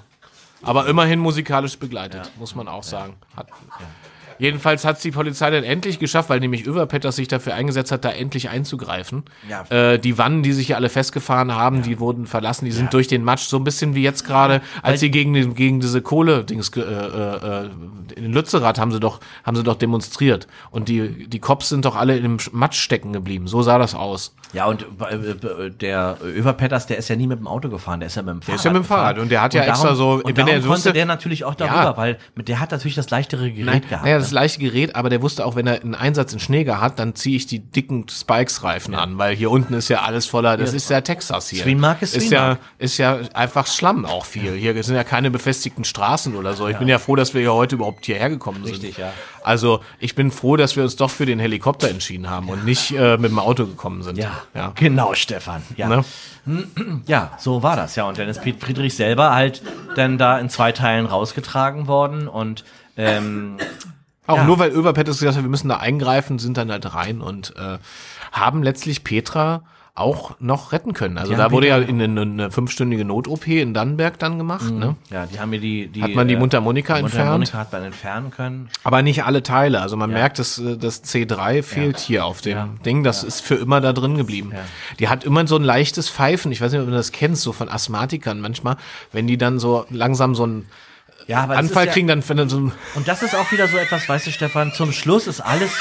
Aber immerhin musikalisch begleitet, muss man auch sagen. Hat, Jedenfalls hat es die Polizei dann endlich geschafft, weil nämlich Överpetters sich dafür eingesetzt hat, da endlich einzugreifen. Ja. Äh, die Wannen, die sich hier alle festgefahren haben, die wurden verlassen, die sind durch den Matsch, so ein bisschen wie jetzt gerade, als sie gegen, den, gegen diese Kohle-Dings, äh, äh, in Lützerath haben sie doch, haben sie doch demonstriert. Und die, die Cops sind doch alle im Matsch stecken geblieben. So sah das aus. ja, und äh, äh, der Överpetters, der ist ja nie mit dem Auto gefahren, der ist ja mit dem Fahrrad. ist ja mit dem Fahrrad gefahren. und der hat ja extra so- Und wenn darum er konnte wusste- der natürlich auch darüber, Ja. weil mit der hat natürlich das leichtere Gerät Nein, gehabt. naja, das dieses leichte Gerät, aber der wusste auch, wenn er einen Einsatz in Schneeger hat, dann ziehe ich die dicken Spikes-Reifen an, weil hier unten ist ja alles voller, das ist ja Texas hier. Swinmark ist ist ja, ist ja einfach Schlamm auch viel. Hier sind ja keine befestigten Straßen oder so. Ich bin ja froh, dass wir ja heute überhaupt hierher gekommen sind. Richtig, ja. Also ich bin froh, dass wir uns doch für den Helikopter entschieden haben und nicht äh, mit dem Auto gekommen sind. Ja, ja. genau, Stefan. Ja. Ne? ja, so war das, ja. Und dann ist Piet Friedrich selber halt dann da in zwei Teilen rausgetragen worden und ähm, Auch Ja. nur weil Överpet gesagt hat, wir müssen da eingreifen, sind dann halt rein und äh, haben letztlich Petra auch noch retten können. Also Die da wurde ja in eine, eine fünfstündige Not-OP in Dannenberg dann gemacht. Ne? ja, die haben mir die, die Hat man die Mundharmonika entfernt? Mundharmonika hat man entfernen können. Aber nicht alle Teile. Also man merkt, dass äh, das C3 fehlt hier auf dem Ja. Ding. Das ist für immer da drin geblieben. Die hat immer so ein leichtes Pfeifen. Ich weiß nicht, ob du das kennst, so von Asthmatikern manchmal, wenn die dann so langsam so einen Ja, aber Anfall kriegen, dann wenn so Und das ist auch wieder so etwas, weißt du, Stefan, zum Schluss ist alles.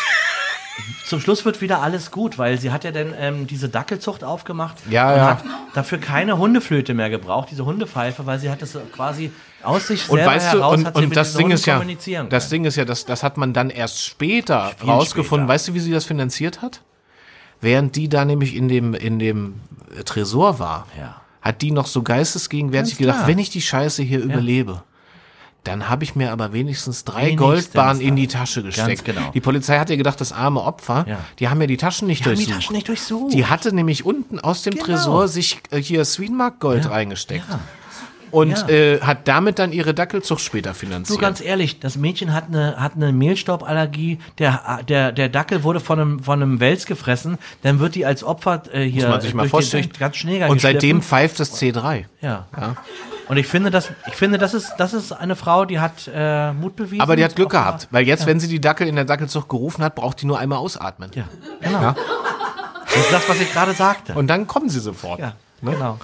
Zum Schluss wird wieder alles gut, weil sie hat ja dann ähm, diese Dackelzucht aufgemacht Ja, und ja. hat dafür keine Hundeflöte mehr gebraucht, diese Hundepfeife, weil sie hat das quasi aus sich Und selber weißt du, heraus und, hat sie und mit das Ding Hunden ist ja, kommunizieren das können. Ding ist ja, das, das hat man dann erst später Viel rausgefunden. später. Weißt du, wie sie das finanziert hat? Während die da nämlich in dem, in dem Tresor war, Ja. hat die noch so geistesgegenwärtig gedacht, wenn ich die Scheiße hier überlebe, dann habe ich mir aber wenigstens drei Wenigstens Goldbahnen in die Tasche gesteckt. genau. Die Polizei hat ja gedacht, das arme Opfer, Ja. die haben ja die Taschen nicht Die haben die durchsucht. Taschen nicht durchsucht. Die hatte nämlich unten aus dem Genau. Tresor sich äh, hier Swinmark Gold reingesteckt. Und Ja. äh, hat damit dann ihre Dackelzucht später finanziert. So ganz ehrlich, das Mädchen hat eine, hat eine Mehlstauballergie, der, der, der Dackel wurde von einem, von einem Wels gefressen, dann wird die als Opfer äh, hier Muss man sich mal vorstellen. Den, durch ganz Schneeger Und geschliffen. pfeift das C3. Ja. Ja. Und ich finde, das, ich finde, das ist, das ist eine Frau, die hat äh, Mut bewiesen. Aber die hat Glück gehabt, weil jetzt, wenn sie die Dackel in der Dackelzucht gerufen hat, braucht die nur einmal ausatmen. Ja, genau. Das ist das, was ich gerade sagte. Und dann kommen sie sofort. ja, genau.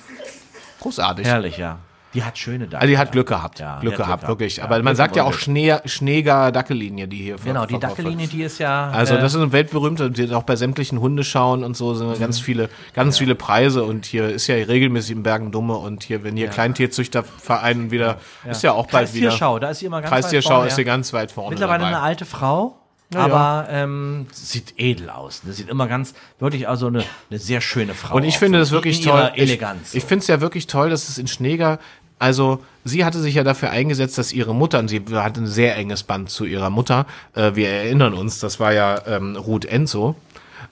Großartig. Herrlich, ja. Die hat schöne Dackel. Also die hat Glück gehabt. Ja, Glück gehabt, Glück wirklich. gehabt. Aber Ja, man Glück sagt ja auch gehabt. Schnee, Schneeger Dackellinie, die hier Genau, die. Dackellinie, die ist ja. Also äh, das ist eine weltberühmte, die hat auch bei sämtlichen Hundeschauen und so sind ganz viele, ganz viele Preise und hier ist ja regelmäßig im Bergen Dumme und hier, wenn hier Kleintierzüchterverein wieder, ist ja auch bald wieder. Kreistierschau, da ist sie immer ganz weit Kreistierschau vorne, ist ja. hier ganz weit vorne Mittlerweile dabei. eine alte Frau, Ja, aber ähm, sieht edel aus. Ne? Sieht immer ganz, wirklich also eine, eine sehr schöne Frau. Und ich auch, finde das wirklich toll. Eleganz. Ich, ich finde es ja wirklich toll, dass es in Schneeger, also sie hatte sich ja dafür eingesetzt, dass ihre Mutter, und sie hatte ein sehr enges Band zu ihrer Mutter, äh, wir erinnern uns, das war ja ähm, Ruth Enzo,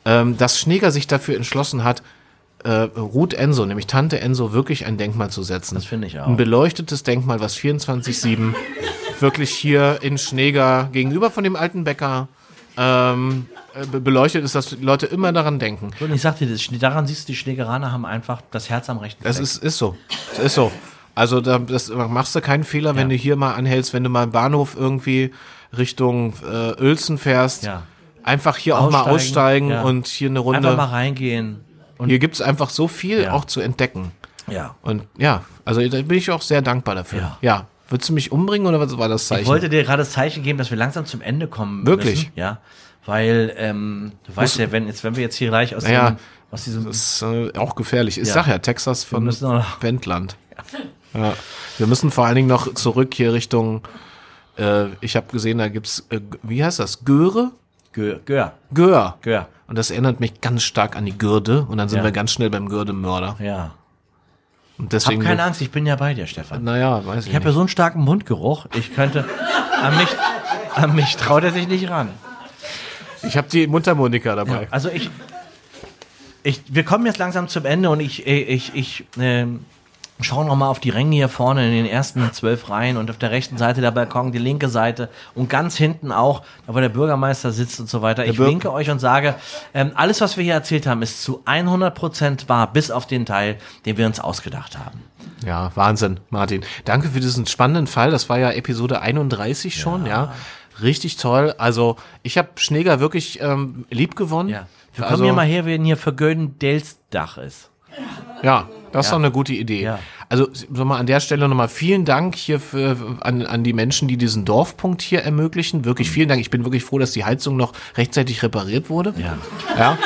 ähm, dass Schneeger sich dafür entschlossen hat, äh, Ruth Enzo, nämlich Tante Enzo, wirklich ein Denkmal zu setzen. Das finde ich auch. Ein beleuchtetes Denkmal, was 24-7 wirklich hier in Schneeger gegenüber von dem alten Bäcker ähm, äh, be- beleuchtet ist, dass die Leute immer daran denken. Und ich sagte, das, daran siehst du, die Schlägeraner haben einfach das Herz am rechten Das Fleck. ist, ist so. Das ist so. Also da das, machst du keinen Fehler, wenn Ja. du hier mal anhältst, wenn du mal im Bahnhof irgendwie Richtung äh, Uelzen fährst. Ja. Einfach hier auch mal aussteigen ja. und hier eine Einfach mal Runde. reingehen. Und Hier gibt's einfach so viel auch zu entdecken. ja. Und ja, also da bin ich auch sehr dankbar dafür. Ja. Würdest du mich umbringen oder was war das Zeichen? Ich wollte dir gerade das Zeichen geben, dass wir langsam zum Ende kommen. Wirklich? Müssen, ja. Weil, ähm, du weißt ja, wenn, jetzt, wenn wir jetzt hier gleich aus, Ja. dem, aus diesem. das ist äh, auch gefährlich. Ich Ja. sag ja, Texas von Wendland. Ja. Wir müssen vor allen Dingen noch zurück hier Richtung, äh, ich habe gesehen, da gibt's, äh, wie heißt das, Göre? Gör. Gör. Gör. Gör. Und das erinnert mich ganz stark an die Gürde. Und dann sind Ja. wir ganz schnell beim Gürdemörder. Ja. Und Hab deswegen. keine Angst, ich bin ja bei dir, Stefan. Naja, weiß ich, Ich habe ja so einen starken Mundgeruch, ich könnte. An mich, an mich traut er sich nicht ran. Ich habe die Mundharmonika dabei. Also ich, ich, wir kommen jetzt langsam zum Ende und ich, ich, ich, ähm, schaue noch mal auf die Ränge hier vorne in den ersten zwölf Reihen und auf der rechten Seite der Balkon, die linke Seite und ganz hinten auch, da wo der Bürgermeister sitzt und so weiter. Ich winke euch und sage, ähm, alles, was wir hier erzählt haben, ist zu 100 Prozent wahr, bis auf den Teil, den wir uns ausgedacht haben. Ja, Wahnsinn, Martin. Danke für diesen spannenden Fall. Das war ja Episode 31 schon, ja. Richtig toll. Also, ich habe Schneeger wirklich ähm, lieb gewonnen. Ja. Wir also, kommen hier mal her, wenn hier für Göden-Dels Dach ist. Ja, das ist doch eine gute Idee. Ja. Also sag mal an der Stelle nochmal vielen Dank hier für, an, an die Menschen, die diesen Dorfpunkt hier ermöglichen. Wirklich vielen Dank. Ich bin wirklich froh, dass die Heizung noch rechtzeitig repariert wurde. Ja. Ja.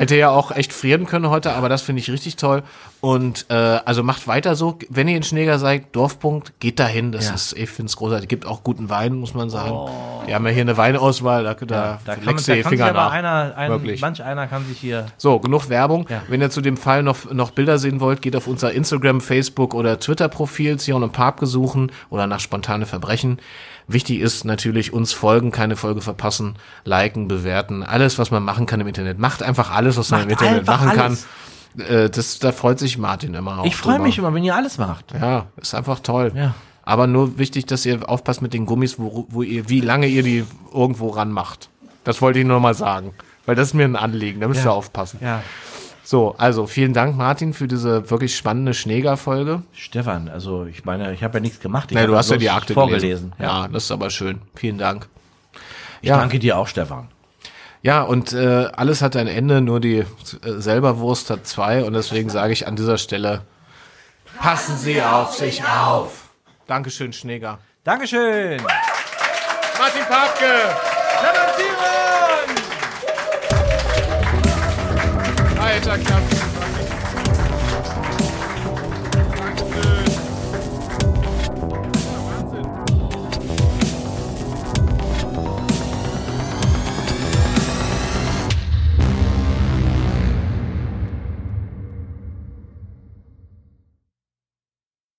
Hätte ja auch echt frieren können heute, aber das finde ich richtig toll. Und äh, also macht weiter so. Wenn ihr in Schneeger seid, Dorfpunkt, geht dahin. Das Ja. ist, ich finde es großartig. Gibt auch guten Wein, muss man sagen. Die haben ja hier eine Weinauswahl, da, da, Da kann, da du die kann sich Finger aber einer, ein, Wirklich. manch einer kann sich hier. So, genug Werbung. Ja. Wenn ihr zu dem Fall noch, noch Bilder sehen wollt, geht auf unser Instagram, Facebook oder Twitter-Profil, Zion und Papke suchen oder nach spontane Verbrechen. Wichtig ist natürlich uns folgen, keine Folge verpassen, liken, bewerten, alles, was man machen kann im Internet. Macht einfach alles, was man im Macht Internet machen alles. kann. Äh, das, da freut sich Martin immer auch. Ich freue mich immer, wenn ihr alles macht. Ja, ist einfach toll. Ja. Aber nur wichtig, dass ihr aufpasst mit den Gummis, wo, wo ihr, wie lange ihr die irgendwo ranmacht. Das wollte ich nur mal sagen. Weil das ist mir ein Anliegen, da müsst ihr Ja. aufpassen. Ja. So, also vielen Dank, Martin, für diese wirklich spannende Schneeger-Folge. Stefan, also ich meine, ich habe ja nichts gemacht. Ich habe du hast ja die Akte vorgelesen. gelesen. Ja. das ist aber schön. Vielen Dank. Ich Ja. danke dir auch, Stefan. Ja, und äh, alles hat ein Ende, nur die äh, Selberwurst hat zwei. Und deswegen sage ich an dieser Stelle, passen Sie auf sich auf. Dankeschön, Schneeger. Dankeschön. Martin Papke! Stefan Sieren! Alter Klappe.